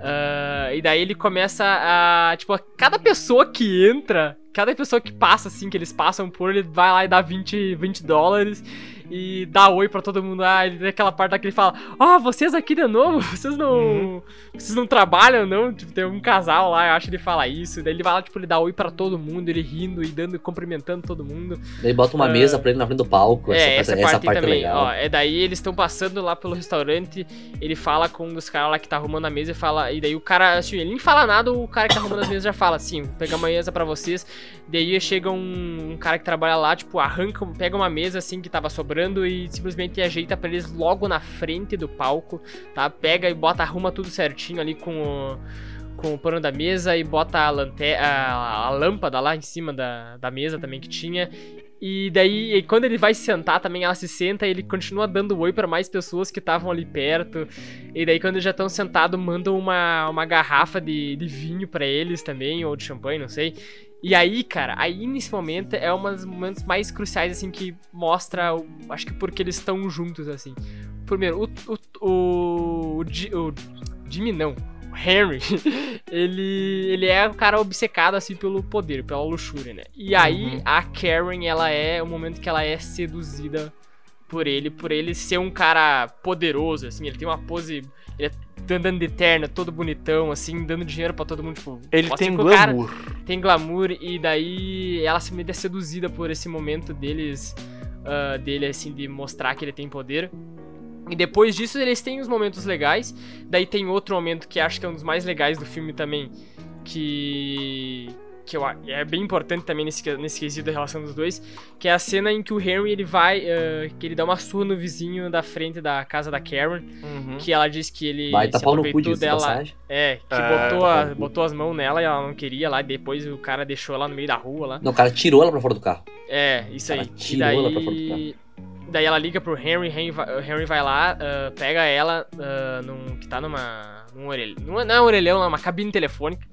Ah, e daí ele começa a. Tipo, cada pessoa que entra, cada pessoa que passa, assim, que eles passam por, ele vai lá e dá 20, 20 dólares e dá oi pra todo mundo. Ah, ele tem aquela parte lá que ele fala: Ó, vocês aqui de novo? [LAUGHS] Vocês não. Uhum. Vocês não trabalham, não? Tipo, tem um casal lá, eu acho que ele fala isso. Daí ele vai lá, tipo, ele dá oi pra todo mundo, ele rindo e dando, cumprimentando todo mundo. Daí bota uma É. mesa pra ele na frente do palco. É, essa, essa, parte, essa aí parte é também. legal. Ó, é daí eles estão passando lá pelo restaurante, ele fala com um dos caras lá que tá arrumando a mesa e fala. E daí o cara, assim, ele nem fala nada, o cara que tá arrumando as mesas já fala, assim, vou pegar uma mesa pra vocês. Daí chega um, um cara que trabalha lá, tipo, arranca, pega uma mesa assim que tava sobrando e simplesmente ajeita pra eles logo na frente do palco, tá? Pega e bota, arruma tudo certinho ali com o com o pano da mesa e bota a, lante a, a lâmpada lá em cima da, da mesa também que tinha. E daí, e quando ele vai se sentar também, ela se senta e ele continua dando oi pra mais pessoas que estavam ali perto. E daí, quando eles já estão sentados, mandam uma, uma garrafa de, de vinho pra eles também, ou de champanhe, não sei. E aí, cara, aí nesse momento é um dos momentos mais cruciais, assim, que mostra, acho que porque eles estão juntos, assim. Primeiro, o, o, o, o, o Jimmy não, Henry, [LAUGHS] ele, ele é um cara obcecado, assim, pelo poder, pela luxúria, né? E aí, Uhum. a Karen, ela é o momento que ela é seduzida por ele, por ele ser um cara poderoso, assim, ele tem uma pose, ele é andando de terno, todo bonitão, assim, dando dinheiro pra todo mundo, tipo... Ele tem o cara- glamour. tem glamour e daí ela se é seduzida por esse momento deles ah, dele assim de mostrar que ele tem poder e depois disso eles têm os momentos legais daí tem outro momento que acho que é um dos mais legais do filme também que que eu, é bem importante também nesse, nesse quesito da relação dos dois, que é a cena em que o Henry ele vai, ah, que ele dá uma surra no vizinho da frente da casa da Karen, Uhum. que ela diz que ele Vai se cu aproveitou dela, passagem. é, que É, botou, tá a- botou as mãos nela e ela não queria lá, e depois o cara deixou ela no meio da rua lá. Não, o cara tirou ela pra fora do carro. É, isso Cara, aí. E tirou ela pra fora do daí daí ela liga pro Henry, Henry vai, Henry vai lá, uh, pega ela, uh, num, que tá numa. num orelhão. Não é um orelhão, é uma cabine telefônica.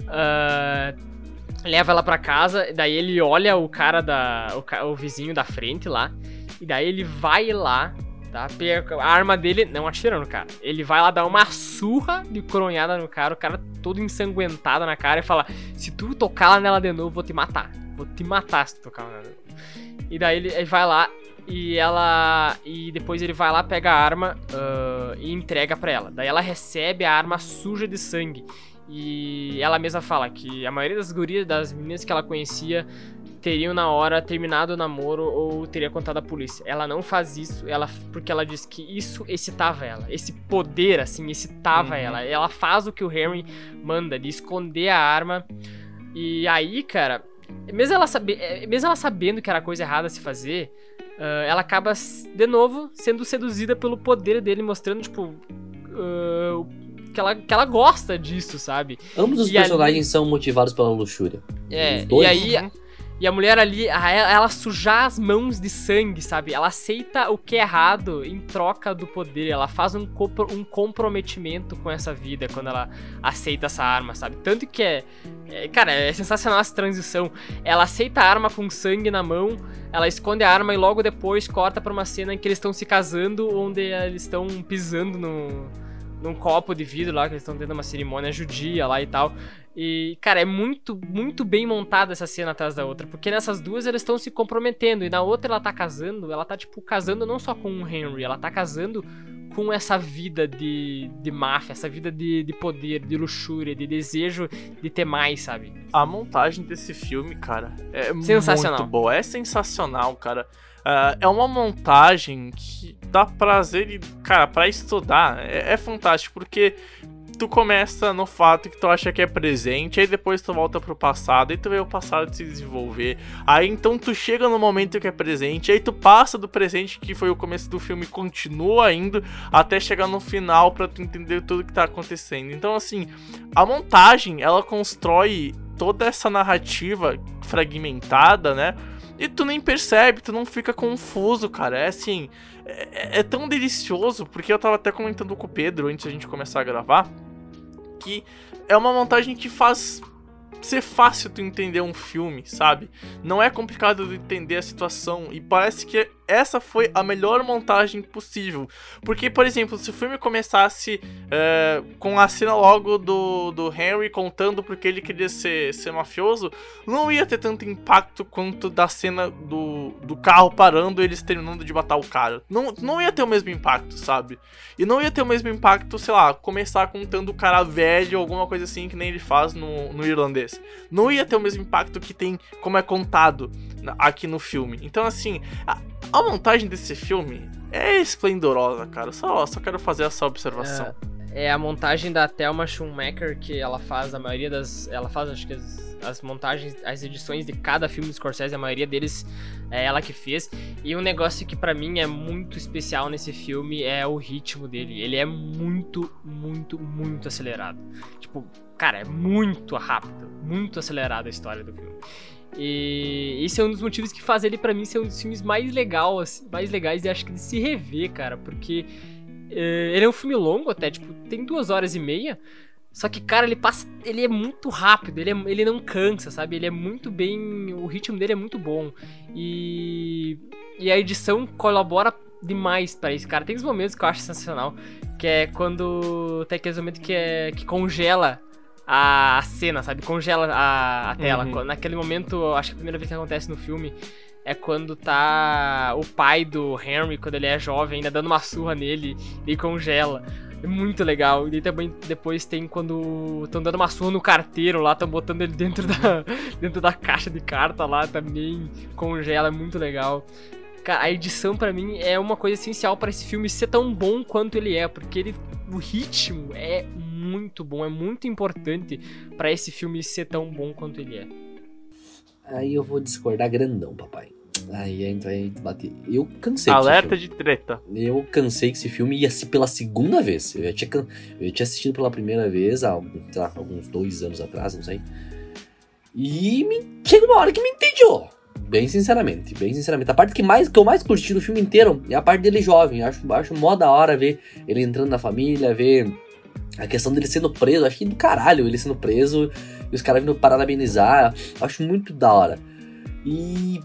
Uh, leva ela pra casa, daí ele olha o cara da. O, o vizinho da frente lá. E daí ele vai lá, tá? Pega a arma dele, não atira no cara. Ele vai lá dar uma surra de coronhada no cara, o cara todo ensanguentado na cara e fala: Se tu tocar nela de novo, vou te matar. Vou te matar se tu tocar nela. E daí ele, ele vai lá e ela. E depois ele vai lá, pega a arma uh, e entrega para ela. Daí ela recebe a arma suja de sangue. E ela mesma fala que a maioria das gurias, das meninas que ela conhecia, teriam na hora terminado o namoro ou teria contado à polícia. Ela não faz isso, ela porque ela diz que isso excitava ela. Esse poder, assim, excitava uhum. ela. Ela faz o que o Henry manda, de esconder a arma. E aí, cara, mesmo ela, sabe, é, mesmo ela sabendo que era coisa errada a se fazer, uh, ela acaba, de novo, sendo seduzida pelo poder dele, mostrando, tipo, uh, que, ela, que ela gosta disso, sabe? Ambos os e personagens ali... são motivados pela luxúria. É, e aí. E a mulher ali, ela sujar as mãos de sangue, sabe? Ela aceita o que é errado em troca do poder. Ela faz um, um comprometimento com essa vida quando ela aceita essa arma, sabe? Tanto que é, é. Cara, é sensacional essa transição. Ela aceita a arma com sangue na mão, ela esconde a arma e logo depois corta pra uma cena em que eles estão se casando, onde eles estão pisando no, num copo de vidro lá, que eles estão tendo uma cerimônia judia lá e tal. E, cara, é muito, muito bem montada essa cena atrás da outra. Porque nessas duas elas estão se comprometendo. E na outra ela tá casando, ela tá, tipo, casando não só com o Henry, ela tá casando com essa vida de, de máfia, essa vida de, de poder, de luxúria, de desejo de ter mais, sabe? A montagem desse filme, cara, é muito boa. É sensacional, cara. Uh, é uma montagem que dá prazer e, cara, para estudar é, é fantástico, porque tu começa no fato que tu acha que é presente, aí depois tu volta pro passado, e tu vê o passado se desenvolver. Aí então tu chega no momento que é presente, aí tu passa do presente, que foi o começo do filme, continua indo até chegar no final para tu entender tudo que tá acontecendo. Então assim, a montagem, ela constrói toda essa narrativa fragmentada, né? E tu nem percebe, tu não fica confuso, cara. É assim, é, é, tão delicioso, porque eu tava até comentando com o Pedro antes da gente começar a gravar, que é uma montagem que faz ser fácil tu entender um filme, sabe? Não é complicado de entender a situação e parece que essa foi a melhor montagem possível. Porque, por exemplo, se o filme começasse é, com a cena logo do, do Henry contando porque ele queria ser, ser mafioso, não ia ter tanto impacto quanto da cena do, do carro parando e eles terminando de matar o cara. Não, não ia ter o mesmo impacto, sabe? E não ia ter o mesmo impacto, sei lá, começar contando o cara velho, alguma coisa assim que nem ele faz no, no irlandês. Não ia ter o mesmo impacto que tem como é contado aqui no filme. Então, assim, a, a montagem desse filme é esplendorosa, cara. Só, só quero fazer essa observação. É, é a montagem da Thelma Schumacher que ela faz a maioria das. Ela faz, acho que as, as montagens, as edições de cada filme do Scorsese, a maioria deles é ela que fez. E um negócio que para mim é muito especial nesse filme é o ritmo dele. Ele é muito, muito, muito acelerado. Tipo, cara, é muito rápido, muito acelerado a história do filme. E esse é um dos motivos que faz ele para mim ser um dos filmes mais legal, assim, mais legais e acho que de se rever, cara, porque é, ele é um filme longo até, tipo, tem duas horas e meia. Só que, cara, ele passa. Ele é muito rápido, ele, é, ele não cansa, sabe? Ele é muito bem. O ritmo dele é muito bom. E. E a edição colabora demais para isso, cara. Tem uns momentos que eu acho sensacional. Que é quando. Tem aqueles momentos que, é, que congela a cena, sabe? Congela a, a tela. Uhum. Naquele momento, acho que a primeira vez que acontece no filme é quando tá o pai do Henry, quando ele é jovem, ainda dando uma surra nele e congela. É muito legal. E também depois tem quando estão dando uma surra no carteiro lá, estão botando ele dentro da, [LAUGHS] dentro da caixa de carta lá também. Congela, é muito legal. Cara, a edição para mim é uma coisa essencial para esse filme ser tão bom quanto ele é, porque ele, o ritmo é muito bom, é muito importante para esse filme ser tão bom quanto ele é. Aí eu vou discordar grandão, papai. Aí a gente vai bater. Eu cansei. Alerta de treta. Eu cansei que esse filme ia ser pela segunda vez. Eu já tinha, eu tinha assistido pela primeira vez há lá, alguns dois anos atrás, não sei. E me... chega uma hora que me entediou. Bem sinceramente, bem sinceramente. A parte que, mais, que eu mais curti do filme inteiro é a parte dele jovem. Eu acho, acho mó da hora ver ele entrando na família, ver a questão dele sendo preso. Acho que do caralho ele sendo preso e os caras vindo parabenizar. Acho muito da hora. E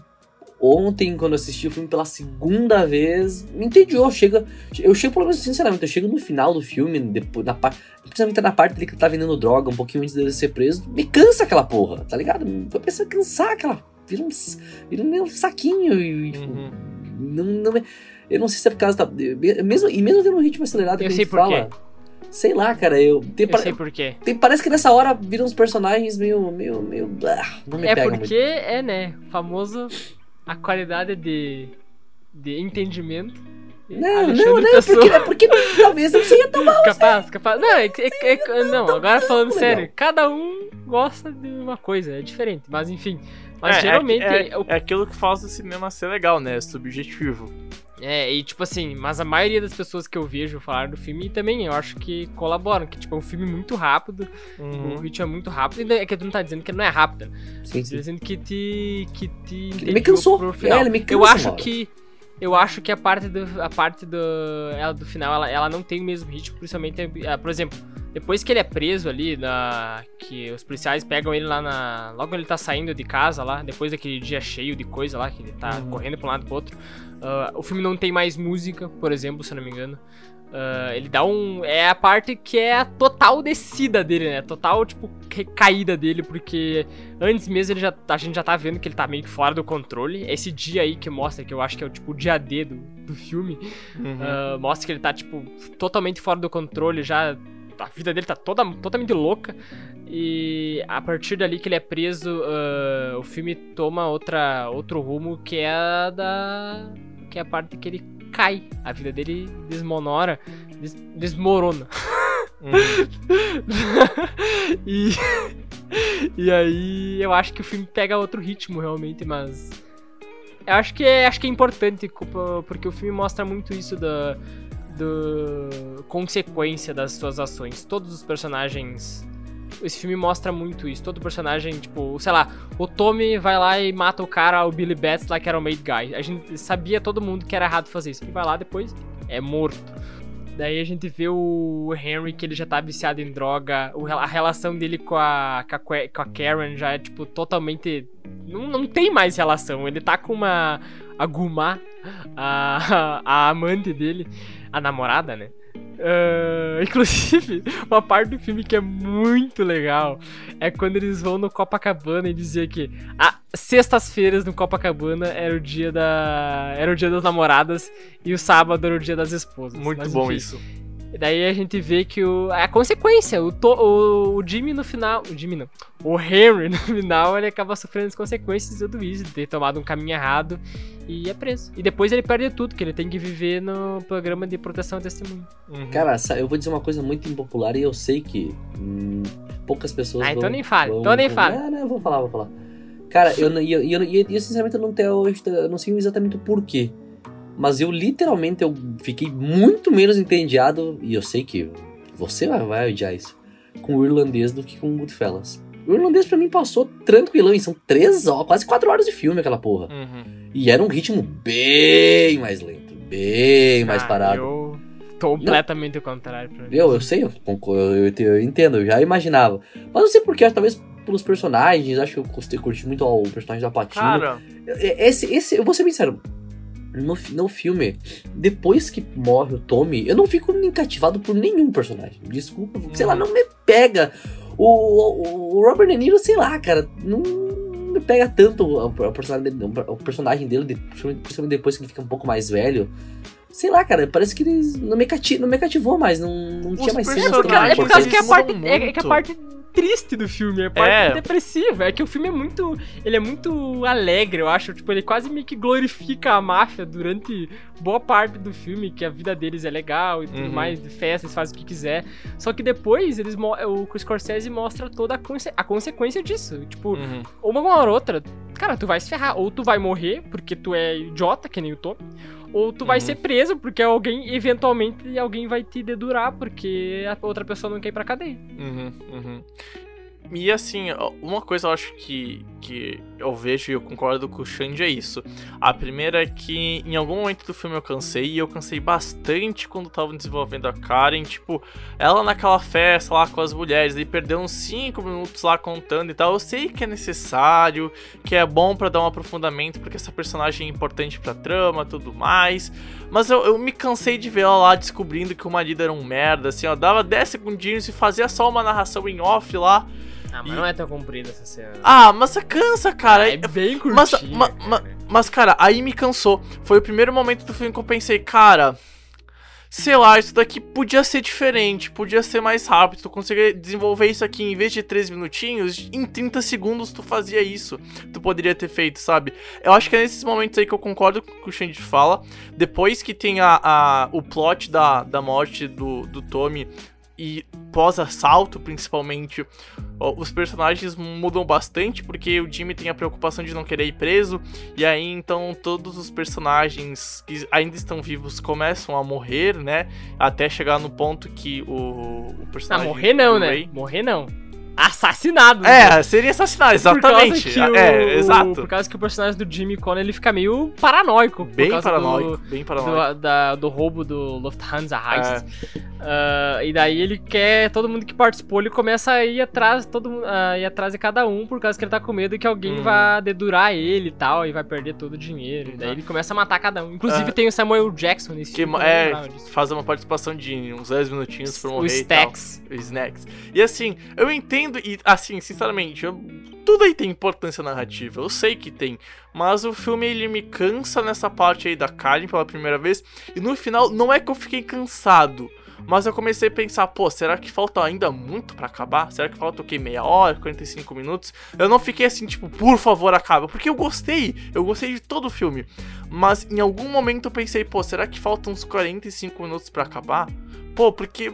ontem, quando eu assisti o filme pela segunda vez, me entediou. Chega, eu chego, pelo menos, sinceramente, eu chego no final do filme, depois, na parte, principalmente na parte dele que ele tá vendendo droga, um pouquinho antes dele ser preso, me cansa aquela porra, tá ligado? Eu penso cansar aquela. Vira um, vira um saquinho e. Tipo, Uhum. não, não, é- eu não sei se é por causa da. Mesmo, e mesmo tendo um ritmo acelerado Eu que a sei gente por fala. Sei lá, cara, eu. Tem, Eu sei por quê. tem- parece que nessa hora viram uns personagens meio. meio. meio. ah, não me É pega porque é, né, famoso a qualidade de, de entendimento. muito. Não, Alexandre não, não, Pessoa. porque, é porque talvez não seja tão mal. Capaz, capaz. Não, é, é, que- é não, agora falando legal. sério, cada um gosta de uma coisa, é diferente, mas enfim. Mas É, geralmente. É, é, o- é aquilo que faz o cinema ser legal, né? É subjetivo. É, e tipo assim, mas a maioria das pessoas que eu vejo falar do filme também eu acho que colaboram, que tipo é um filme muito rápido, o Uhum. ritmo é muito rápido, e é que tu não tá dizendo que não é rápido, Sim, tá sim. dizendo que te que te ele me cansou. pro final. É, ele me eu cansa, acho que eu acho que a parte do a parte do ela do final ela, ela não tem o mesmo ritmo, principalmente ah, por exemplo, depois que ele é preso ali na que os policiais pegam ele lá na logo ele tá saindo de casa lá, depois daquele dia cheio de coisa lá que ele tá Uhum. correndo pra um lado e pro outro. Ah, o filme não tem mais música, por exemplo, se eu não me engano. Ah, ele dá um. É a parte que é a total descida dele, né? Total, tipo, recaída dele, porque antes mesmo ele já, a gente já tá vendo que ele tá meio que fora do controle. Esse dia aí que mostra, que eu acho que é o tipo o dia D do, do filme, Uhum. ah, mostra que ele tá, tipo, totalmente fora do controle, já. A vida dele tá toda, totalmente louca. E a partir dali que ele é preso, ah, o filme toma outra, outro rumo que é a da. Que é a parte que ele cai. A vida dele desmonora, des- desmorona. [LAUGHS] e. e aí eu acho que o filme pega outro ritmo realmente, mas. Eu acho que é, acho que é importante, porque o filme mostra muito isso da. Do consequência das suas ações. Todos os personagens. Esse filme mostra muito isso. Todo personagem, tipo, sei lá, o Tommy vai lá e mata o cara, o Billy Bats lá que era o made guy. A gente sabia todo mundo que era errado fazer isso. Ele vai lá depois, é morto. Daí a gente vê o Henry que ele já tá viciado em droga. a relação dele com a, com a, Karen já é, tipo, totalmente. Não, não tem mais relação. Ele tá com uma. A Gumá, a, [LAUGHS] a amante dele, a namorada, né? Ah, [LAUGHS] inclusive, uma parte do filme que é muito legal é quando eles vão no Copacabana e dizia que ah, sextas-feiras no Copacabana era o dia da era o dia das namoradas e o sábado era o dia das esposas. Muito Mas, bom enfim, isso. E daí a gente vê que o, a consequência, o, to- o, o Jimmy no final. O Jimmy não. O Henry no final ele acaba sofrendo as consequências de tudo isso, de ter tomado um caminho errado e é preso. E depois ele perde tudo, que ele tem que viver no programa de proteção a testemunho. Uhum. Cara, eu vou dizer uma coisa muito impopular e eu sei que hum, poucas pessoas. Ah, então vão- nem fale, vão- então nem vão- fale. Não, não, eu vou falar, vou falar. Cara, eu, não- e eu, e eu, e eu, e eu, sinceramente eu não tenho, eu não sei exatamente o porquê. Mas eu literalmente eu fiquei muito menos entediado, e eu sei que você vai, vai odiar isso, com o irlandês do que com o Goodfellas. O irlandês pra mim passou tranquilão, e são três horas, quase quatro horas de filme aquela porra. Uhum. E era um ritmo bem mais lento, bem mais Ah, parado. Eu tô completamente o contrário pra mim. Eu, eu sei, eu, eu, eu- entendo, eu já imaginava. Mas não sei porquê, talvez pelos personagens, acho que eu curti, curti muito o personagem da Patinho. Cara, Esse, esse, eu vou ser bem sincero, no, no filme, depois que morre o Tommy, eu não fico nem cativado por nenhum personagem. Desculpa, sei lá, não me pega. O, o, o Robert De Niro, sei lá, cara, não me pega tanto o, o personagem dele, o personagem dele, de- principalmente depois que ele fica um pouco mais velho. Sei lá, cara, parece que eles não me, cati, não me cativou mais, não, não tinha mais cenas É, é por causa que a Eles parte, mudam é, é que a parte triste do filme, é a parte É. depressiva. É que o filme é muito. Ele é muito alegre, eu acho. Tipo, ele quase meio que glorifica a máfia durante boa parte do filme, que a vida deles é legal e tudo Uhum. mais, de festa, eles fazem o que quiser. Só que depois eles o Scorsese mostra toda a, conse- a consequência disso. Tipo, uhum. uma hora ou outra, cara, tu vai se ferrar. Ou tu vai morrer porque tu é idiota, que nem o Tommy. Ou tu vai Uhum. ser preso porque alguém, eventualmente, alguém vai te dedurar porque a outra pessoa não quer ir pra cadeia. Uhum, uhum. E assim, uma coisa eu acho que, que eu vejo e eu concordo com o Xande é isso. A primeira é que em algum momento do filme eu cansei, e eu cansei bastante quando estavam desenvolvendo a Karen, tipo, ela naquela festa lá com as mulheres, e perdeu uns 5 minutos lá contando e tal. Eu sei que é necessário, que é bom para dar um aprofundamento, porque essa personagem é importante pra trama tudo mais. Mas eu, eu me cansei de ver ela lá descobrindo que o marido era um merda, assim, ó, dava 10 segundinhos e fazia só uma narração em off lá. Ah, mas E- não é tão comprida essa cena. Ah, mas você cansa, cara. é bem Mas, curtinha, ma- cara. ma- mas, cara, aí me cansou. Foi o primeiro momento do filme que eu pensei, cara. Sei lá, isso daqui podia ser diferente, podia ser mais rápido. Tu conseguiria desenvolver isso aqui em vez de 3 minutinhos, em 30 segundos tu fazia isso. Tu poderia ter feito, sabe? Eu acho que é nesses momentos aí que eu concordo com o que o Shandy fala. Depois que tem a, a- o plot da, da morte do, do Tommy e pós-assalto, principalmente, os personagens mudam bastante, porque o Jimmy tem a preocupação de não querer ir preso, e aí então todos os personagens que ainda estão vivos começam a morrer, né? Até chegar no ponto que o, o Ah, personagem. morrer não, né? Morrer não. Assassinado. É, seria assassinado, exatamente. que o- É, exato. Por causa que o personagem do Jimmy Conner ele fica meio paranoico. Bem paranoico, do- bem paranoico. do, da- do roubo do Lufthansa Heist. É. Ah, e daí ele quer, todo mundo que participou, ele começa a ir atrás, todo, a ir atrás de cada um, por causa que ele tá com medo que alguém Uhum. vá dedurar ele e tal, e vai perder todo o dinheiro. E daí ele começa a matar cada um. Inclusive Ah. tem o Samuel Jackson nesse Que filme. é, faz uma participação de uns 10 minutinhos pra O morrer Stax. e tal. O Snacks. E assim, eu entendo, e assim, sinceramente, eu- tudo aí tem importância narrativa, eu sei que tem. Mas o filme, ele me cansa nessa parte aí da Karen pela primeira vez. E no final, não é que eu fiquei cansado. Mas eu comecei a pensar, pô, será que falta ainda muito pra acabar? Será que falta o quê? Meia hora, 45 minutos? Eu não fiquei assim, tipo, por favor, acaba. Porque eu gostei. Eu gostei de todo o filme. Mas em algum momento eu pensei, pô, será que faltam uns 45 minutos pra acabar? Pô, porque.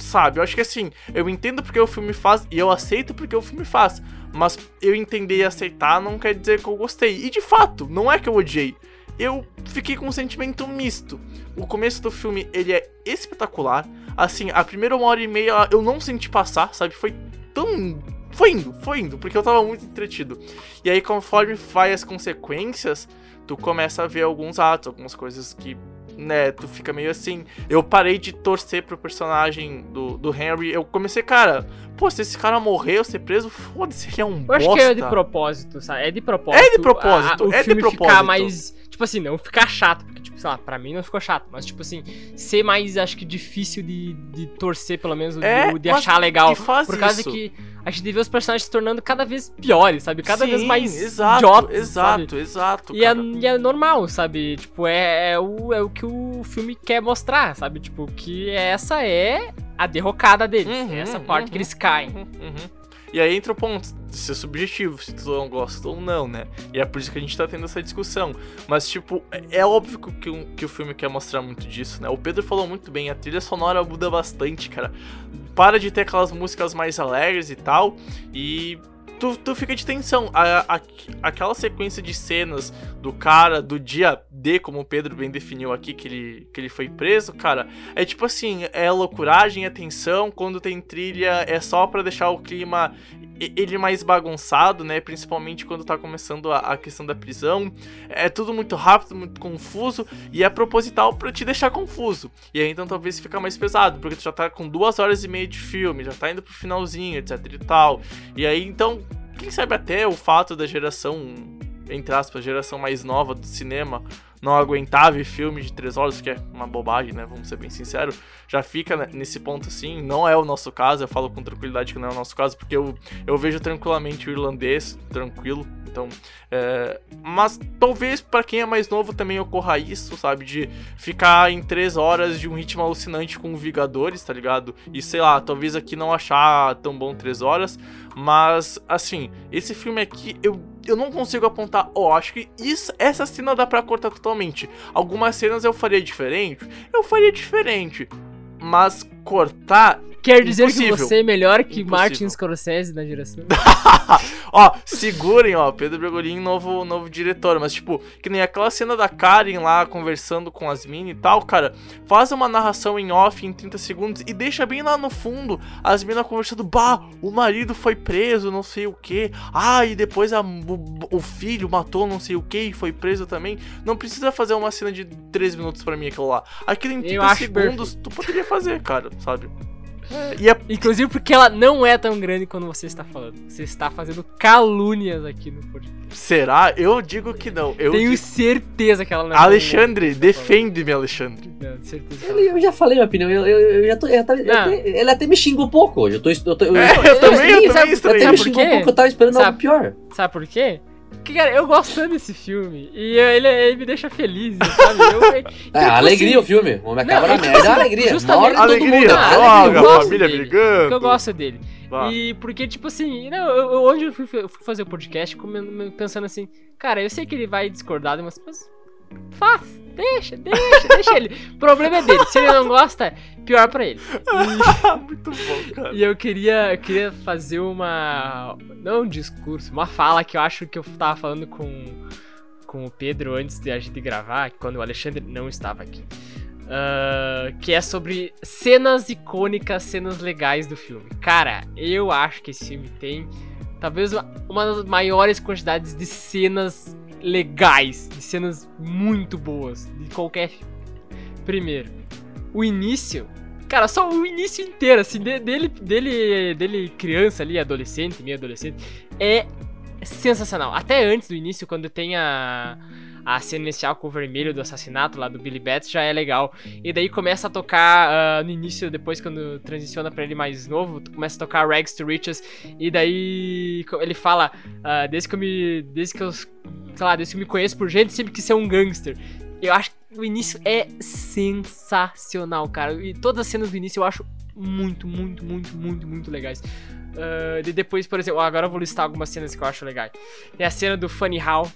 Sabe, eu acho que assim, eu entendo porque o filme faz e eu aceito porque o filme faz. Mas eu entender e aceitar não quer dizer que eu gostei. E de fato, não é que eu odiei. Eu fiquei com um sentimento misto. O começo do filme, ele é espetacular. Assim, a primeira uma hora e meia eu não senti passar, sabe? Foi tão. Foi indo, foi indo, porque eu tava muito entretido. E aí, conforme vai as consequências, tu começa a ver alguns atos, algumas coisas que, né, tu fica meio assim. Eu parei de torcer pro personagem do, do Henry. Eu comecei, cara, pô, se esse cara morreu, ser preso, foda-se, ele é um Eu acho bosta. que é de propósito, sabe? É de propósito. É de propósito, a- o é de filme ficar propósito. mais. Tipo assim, não ficar chato, porque, tipo, sei lá, pra mim não ficou chato, mas, tipo assim, ser mais, acho que difícil de, de torcer, pelo menos, de- É, de, mas achar legal. por causa isso. que a gente vê os personagens se tornando cada vez piores, sabe? Cada vez Sim, mais exato, idiotas, exato, sabe? exato. E é, e é normal, sabe? Tipo, é, é, o, é o que o filme quer mostrar, sabe? Tipo, que essa é a derrocada deles. Uhum, é essa parte que uhum, eles caem. Uhum, uhum. E aí entra o ponto de ser subjetivo, se tu não gosta ou não, né? E é por isso que a gente tá tendo essa discussão. Mas, tipo, é, é óbvio que, o- que o filme quer mostrar muito disso, né? O Pedro falou muito bem, a trilha sonora muda bastante, cara. Para de ter aquelas músicas mais alegres e tal, e tu, tu fica de tensão. A, a- aquela sequência de cenas do cara, do dia D, como o Pedro bem definiu aqui, que ele, que ele foi preso, cara, é tipo assim, é loucuragem, é tensão, quando tem trilha é só pra deixar o clima ele mais bagunçado, né, principalmente quando tá começando a, a questão da prisão, é tudo muito rápido, muito confuso, e é proposital pra te deixar confuso, e aí então talvez fica mais pesado, porque tu já tá com duas horas e meia de filme, já tá indo pro finalzinho, etc e tal, e aí então, quem sabe até o fato da geração entre aspas, geração mais nova do cinema não aguentar ver filme de três horas, que é uma bobagem, né? Vamos ser bem sinceros. Já fica né, nesse ponto assim. Não é o nosso caso, eu falo com tranquilidade que não é o nosso caso, porque eu, eu vejo tranquilamente o irlandês, tranquilo. Então, é, mas talvez para quem é mais novo também ocorra isso, sabe? De ficar em três horas de um ritmo alucinante com Vingadores, tá ligado? E sei lá, talvez aqui não achar tão bom três horas, mas assim, esse filme aqui eu, eu não consigo apontar, ó, acho que isso, essa cena dá pra cortar totalmente. Algumas cenas eu faria diferente, eu faria diferente, mas cortar Quer dizer que Impossível. você é melhor que Impossível. Martin Scorsese na direção? [LAUGHS] Ó, segurem, ó, Pedro Bregolin, novo, novo diretor. Mas, tipo, que nem aquela cena da Karen lá conversando com as minas e tal, cara. Faz uma narração em off em 30 segundos e deixa bem lá no fundo as minas conversando. Bah, o marido foi preso, não sei o que. Ah, e depois a, o, o filho matou não sei o que e foi preso também. Não precisa fazer uma cena de 3 minutos pra mim aquilo lá. Aquilo em 30 Eu acho segundos tu poderia fazer, cara, sabe? É, e é Inclusive porque ela não é tão grande quando você está falando. Você está fazendo calúnias aqui no podcast. Será? Eu digo que não. Eu Tenho digo- certeza que ela não é Alexandre, está defende-me, Alexandre. Não, certeza que ela Ele- eu já falei minha opinião, eu, eu, eu já tô. eu eu até- ele até me xingou um pouco hoje. Eu tô. Eu, tô, eu, É, eu também, eu também sabe, estranhei. Até me Sabe por xingou um quê? pouco, eu tava esperando Sabe- algo pior. Sabe por quê? Porque, cara, eu gosto tanto desse filme. E ele, ele me deixa feliz, sabe? Eu, [LAUGHS] É, tipo alegria assim, o filme. O homem acaba na é merda, é alegria. justamente- todo Alegria, mundo. É droga, alegria. eu gosto família dele, brigando. Porque eu gosto dele. Vá. E porque, tipo assim, não, eu, eu- onde eu fui, eu fui fazer o podcast pensando assim, cara, eu sei que ele vai discordar mas faz, deixa, deixa, deixa ele. O problema é dele. Se ele não gosta, pior pra ele. [LAUGHS] Muito bom, cara. E eu queria, eu queria fazer uma. Não um discurso, uma fala que eu acho que eu tava falando com, com o Pedro antes de a gente gravar, quando o Alexandre não estava aqui. Ah, que é sobre cenas icônicas, cenas legais do filme. Cara, eu acho que esse filme tem talvez uma, uma das maiores quantidades de cenas legais, de cenas muito boas de qualquer. Primeiro, o início Cara, só o início inteiro, assim, de- dele, dele, dele criança ali, adolescente, meio adolescente, é sensacional. Até antes do início, quando tem a, a cena inicial com o vermelho do assassinato lá do Billy Bats, já é legal. E daí começa a tocar ah, no início, depois quando transiciona pra ele mais novo, começa a tocar Rags to Riches, e daí ele fala, ah, desde que eu me. Desde que eu. Sei lá, desde que eu me conheço por gente, sempre quis ser um gangster. Eu acho que o início é sensacional, cara. E todas as cenas do início eu acho muito, muito, muito, muito, muito legais. Ah, e depois, por exemplo, agora eu vou listar algumas cenas que eu acho legais. Tem a cena do Funny How.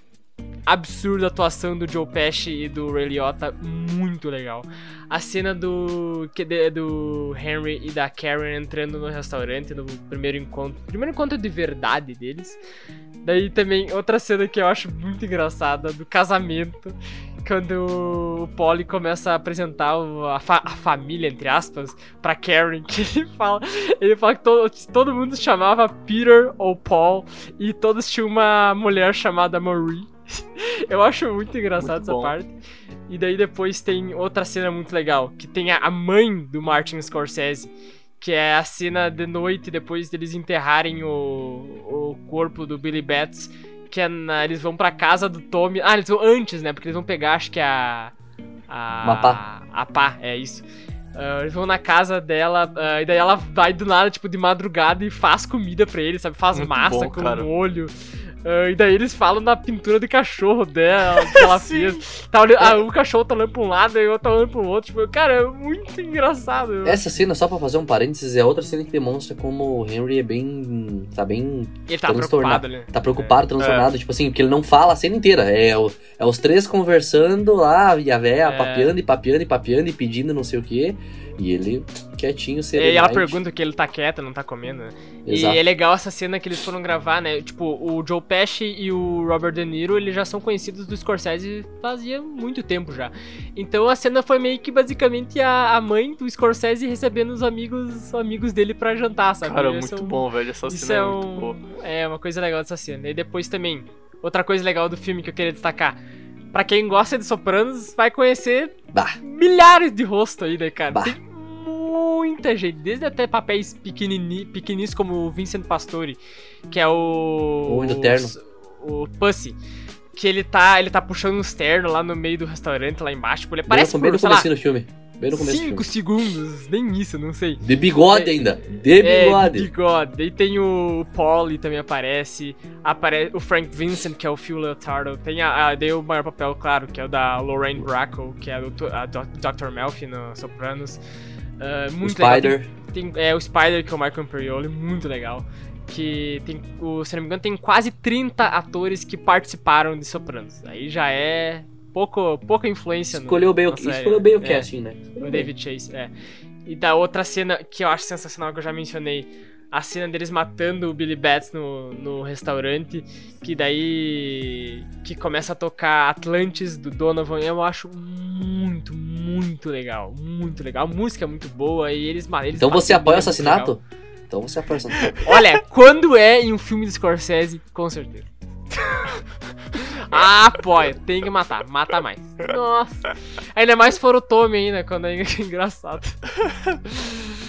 Absurda atuação do Joe Pesci e do Ray Liotta, muito legal. A cena do do Henry e da Karen entrando no restaurante no primeiro encontro, primeiro encontro de verdade deles. Daí também outra cena que eu acho muito engraçada do casamento, quando o Polly começa a apresentar a, fa- a família entre aspas pra Karen, [LAUGHS] que ele fala, ele fala que todo, todo mundo chamava Peter ou Paul e todos tinham uma mulher chamada Marie. [LAUGHS] Eu acho muito engraçado Muito essa bom. parte. E daí depois tem outra cena muito legal, que tem a mãe do Martin Scorsese, que é a cena de noite depois deles enterrarem o, o corpo do Billy Bats, que é na- eles vão pra casa do Tommy. Ah, eles vão antes, né? Porque eles vão pegar, acho que a a Uma pá. A pá, é isso. Ah, eles vão na casa dela, ah, e daí ela vai do nada, tipo, de madrugada e faz comida pra eles, sabe? Faz Muito massa bom, com cara. molho. Ah, e daí eles falam na pintura de cachorro dela, [LAUGHS] que ela fez. Tá olhando, ah, um cachorro tá olhando pra um lado e o outro tá olhando pro outro. Tipo, cara, é muito engraçado. Essa cena, só pra fazer um parênteses, é outra cena que demonstra como o Henry é bem. tá bem. Ele tá transtornado. preocupado, né? Tá preocupado, transtornado, tipo assim, porque ele não fala a cena inteira. É, o- é os três conversando lá, e a véia É. papeando e papeando e papeando e pedindo não sei o quê. E ele quietinho, E sereno. ela pergunta que ele tá quieto, não tá comendo, né? Exato. E é legal essa cena que eles foram gravar, né? Tipo, o Joe Pesci e o Robert De Niro, eles já são conhecidos do Scorsese fazia muito tempo já. Então a cena foi meio que basicamente a, a mãe do Scorsese recebendo os amigos, os amigos dele pra jantar, sabe? Cara, Isso muito é um- bom, velho. Essa Isso cena é, é, muito um, boa. é uma coisa legal dessa cena. E depois também, outra coisa legal do filme que eu queria destacar. Pra quem gosta de Sopranos, vai conhecer Bah. milhares de rostos aí, né, cara? Bah. Tem muita gente, desde até papéis pequenini, pequenis como o Vincent Pastore, que é o... O homem do terno. O Pussy. Que ele tá, ele tá puxando uns ternos lá no meio do restaurante, lá embaixo. Tipo, ele aparece bem por, no sei lá, comecinho do filme. Bem no começo do 5 filme. segundos, nem isso, não sei. De bigode É. ainda. De É, bigode. de bigode. Daí tem o Paulie também aparece. Apare o Frank Vincent, que é o Phil Leotardo. Tem a, a- daí o maior papel, claro, que é o da Lorraine Bracco, que é o a Dr. Melfi no Sopranos. O muito legal. Spider. Tem, tem- é o Spider, que é o Michael Imperioli, muito legal. Que tem, o, se não me engano, tem quase 30 atores que participaram de Sopranos. Aí já é pouco, pouca influência no- Escolheu bem o, série, escolheu bem o é. casting, né? O David Chase, é. E da outra cena que eu acho sensacional, que eu já mencionei, a cena deles matando o Billy Bats no, no restaurante, que daí que começa a tocar Atlantis do Donovan, eu acho muito, muito legal, muito legal. A música é muito boa e eles, eles Então você matam apoia o muito assassinato? Então você apoia o assassinato. [LAUGHS] Olha, quando é em um filme do Scorsese, com certeza. [LAUGHS] ah, apoio, tem que matar, mata mais. Nossa. Ainda mais for o Tommy ainda, quando é [LAUGHS] engraçado.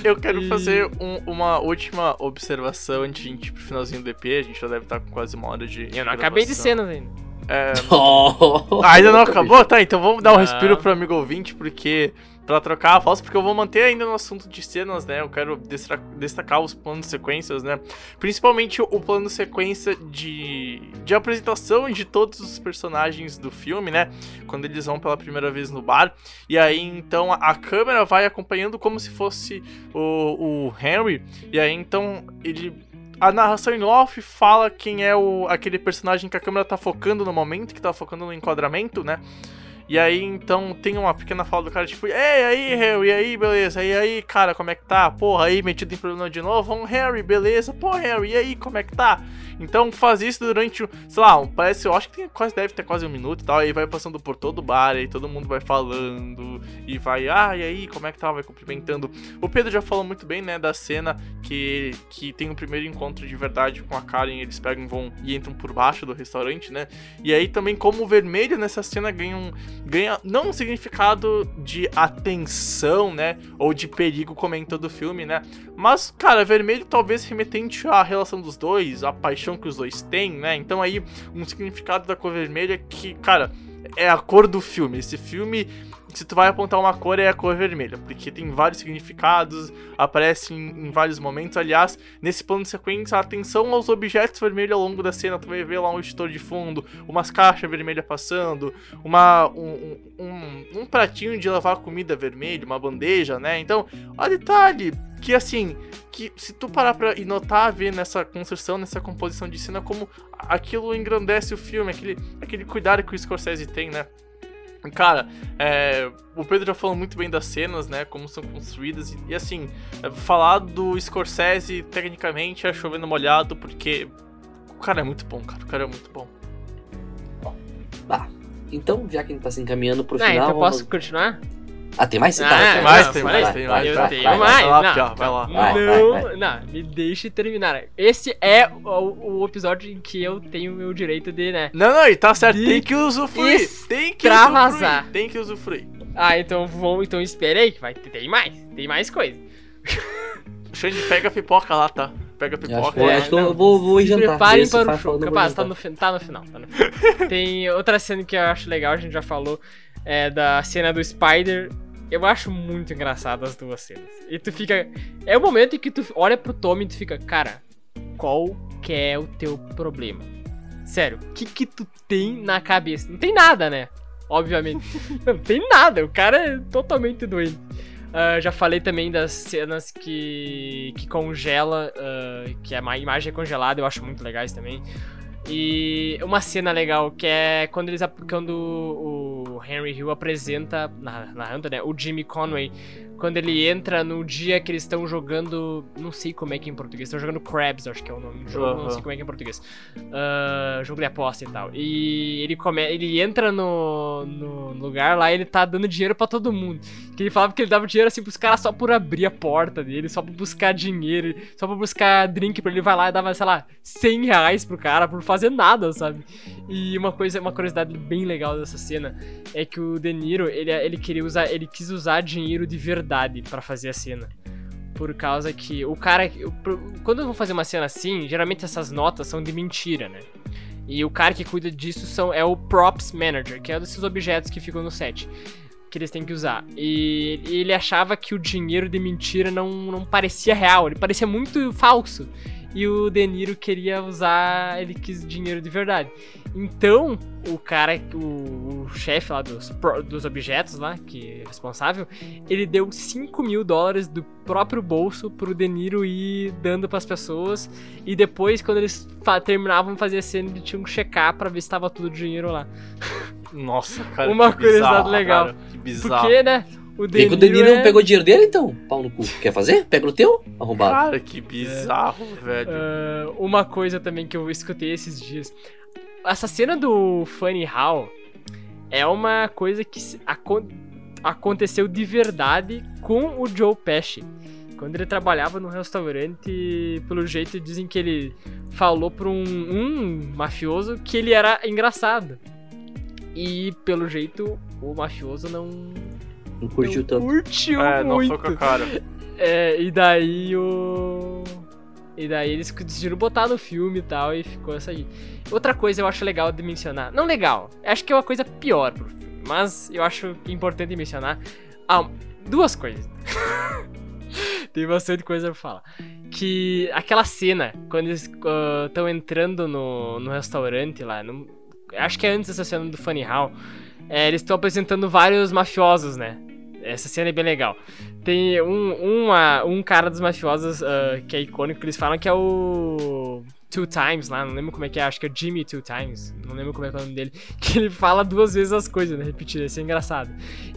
Eu quero E- fazer um- uma última observação antes de a gente ir pro finalzinho do EP. A gente já deve estar com quase uma hora de. Eu não acabei de gravação. cenas ainda. É, Oh. Ah, ainda não acabou? Tá, então vamos dar um respiro pro amigo ouvinte, porque. Pra trocar a voz, porque eu vou manter ainda no assunto de cenas, né? Eu quero destacar os planos sequências, né? Principalmente o plano sequência de, de apresentação de todos os personagens do filme, né? Quando eles vão pela primeira vez no bar. E aí, então, a, a câmera vai acompanhando como se fosse o, o Henry. E aí, então, ele a narração em off fala quem é o aquele personagem que a câmera tá focando no momento, que tá focando no enquadramento, né? E aí, então, tem uma pequena fala do cara, tipo, Ei, aí, Harry, e aí, beleza? E aí, cara, como é que tá? Porra, aí, metido em problema de novo? Um Harry, beleza? Pô, Harry, e aí, como é que tá? Então, faz isso durante, sei lá, um- parece, eu acho que tem, quase deve ter quase um minuto e tal, aí vai passando por todo o bar, aí todo mundo vai falando, e vai, ah, e aí, como é que tá? Vai cumprimentando. O Pedro já falou muito bem, né, da cena que, que tem o primeiro encontro de verdade com a Karen, eles pegam vão e entram por baixo do restaurante, né? E aí também como o vermelho nessa cena ganha um ganha não um significado de atenção, né, ou de perigo como é em todo filme, né? Mas, cara, vermelho talvez remetente à relação dos dois, à paixão que os dois têm, né? Então aí um significado da cor vermelha que, cara, é a cor do filme. Esse filme se tu vai apontar uma cor, é a cor vermelha, porque tem vários significados, aparece em, em vários momentos. Aliás, nesse plano de sequência, atenção aos objetos vermelhos ao longo da cena. Tu vai ver lá um editor de fundo, umas caixas vermelhas passando, uma, um, um, um pratinho de lavar comida vermelho, uma bandeja, né? Então, ó detalhe que assim, que se tu parar pra e notar, ver nessa construção, nessa composição de cena, como aquilo engrandece o filme, aquele, aquele cuidado que o Scorsese tem, né? Cara, é, o Pedro já falou muito bem das cenas, né? Como são construídas. E, e, assim, é, falar do Scorsese, tecnicamente, é chovendo molhado, porque o cara é muito bom, cara. O cara é muito bom. Tá. Então, já que a gente tá se encaminhando pro Ah, final. então vamos- posso continuar? Ah, tem mais? Ah, Tá, tem tá, mais, tá, tem mais, tem mais, eu tenho mais. vai lá, não, não, me deixe terminar. Esse é o, o episódio em que eu tenho o meu direito de, né? Não, não, e tá certo, tem que usufruir. Tem que usufruir. Tem que usufruir. Ah, então vou, então espere aí que vai tem mais, tem mais coisa. [LAUGHS] Xande, pega a pipoca lá, tá? Pega a Eu acho, pipoca. que- eu É, acho que eu vou, vou jantar. preparem para o show. Capaz, tá no, tá no final. Tá no final. [LAUGHS] Tem outra cena que eu acho legal, a gente já falou, é da cena do Spider. Eu acho muito engraçado as duas cenas. E tu fica. É o momento em que tu olha pro Tommy e tu fica, cara, qual que é o teu problema? Sério, o que que tu tem na cabeça? Não tem nada, né? Obviamente. [LAUGHS] Não tem nada, o cara é totalmente doente. Ah, já falei também das cenas que, que congela, ah, que a ma- imagem é congelada, eu acho muito legais também. E uma cena legal que é quando eles ap- quando o Henry Hill apresenta na narrando, né, o Jimmy Conway, quando ele entra no dia que eles estão jogando, não sei como é que é em português, estão jogando Crabs, acho que é o nome do jogo, não Aham. sei como é que é em português. Ah, jogo de aposta e tal. E ele come, ele entra no, no lugar lá, e ele tá dando dinheiro pra todo mundo. Que ele falava que ele dava dinheiro assim pros caras só por abrir a porta dele, só pra buscar dinheiro, só pra buscar drink pra ele vai lá e dava, sei lá, 100 reais pro cara por fazer nada, sabe? E uma coisa, uma curiosidade bem legal dessa cena é que o De Niro, ele, ele queria usar, ele quis usar dinheiro de verdade pra fazer a cena. Por causa que o cara. Quando eu vou fazer uma cena assim, geralmente essas notas são de mentira, né? E o cara que cuida disso são, é o Props Manager, que é um desses objetos que ficam no set. Que eles têm que usar. E ele achava que o dinheiro de mentira não, não parecia real, ele parecia muito falso. E o De Niro queria usar, ele quis dinheiro de verdade. Então, o cara, o, o chefe lá dos, dos objetos lá, que é responsável, ele deu 5 mil dólares do próprio bolso pro De Niro ir dando pras pessoas. E depois, quando eles terminavam de fazer a cena, eles tinham que checar pra ver se tava tudo o dinheiro lá. Nossa, cara. Uma curiosidade bizarro, legal. cara, que bizarro. Porque, né? O E que o De Niro é- não pegou dinheiro dele, então? Pau no cu. Quer fazer? Pega o teu, arrombado. Cara, que bizarro, velho. Ah, uma coisa também que eu escutei esses dias. Essa cena do Funny How é uma coisa que acon- aconteceu de verdade com o Joe Pesci. Quando ele trabalhava no restaurante, pelo jeito dizem que ele falou pra um, um mafioso que ele era engraçado. E pelo jeito o mafioso não, Não curtiu não tanto. curtiu É, não muito. foi com a cara. É, e daí o. E daí eles decidiram botar no filme e tal, e ficou essa aí. Outra coisa eu acho legal de mencionar. Não legal, acho que é uma coisa pior pro filme. Mas eu acho importante mencionar. Ah, duas coisas. [LAUGHS] Tem bastante coisa pra falar. Que aquela cena, quando eles estão entrando no, no restaurante lá, no- acho que é antes dessa cena do Funny How, é, eles estão apresentando vários mafiosos, né? Essa cena é bem legal. Tem um, uma- um cara dos mafiosos ah, que é icônico, que eles falam que é o Two Times lá, não lembro como é que é, acho que é Jimmy Two Times, não lembro como é que é o nome dele, [LAUGHS] que ele fala duas vezes as coisas, né, repetidas, isso é engraçado.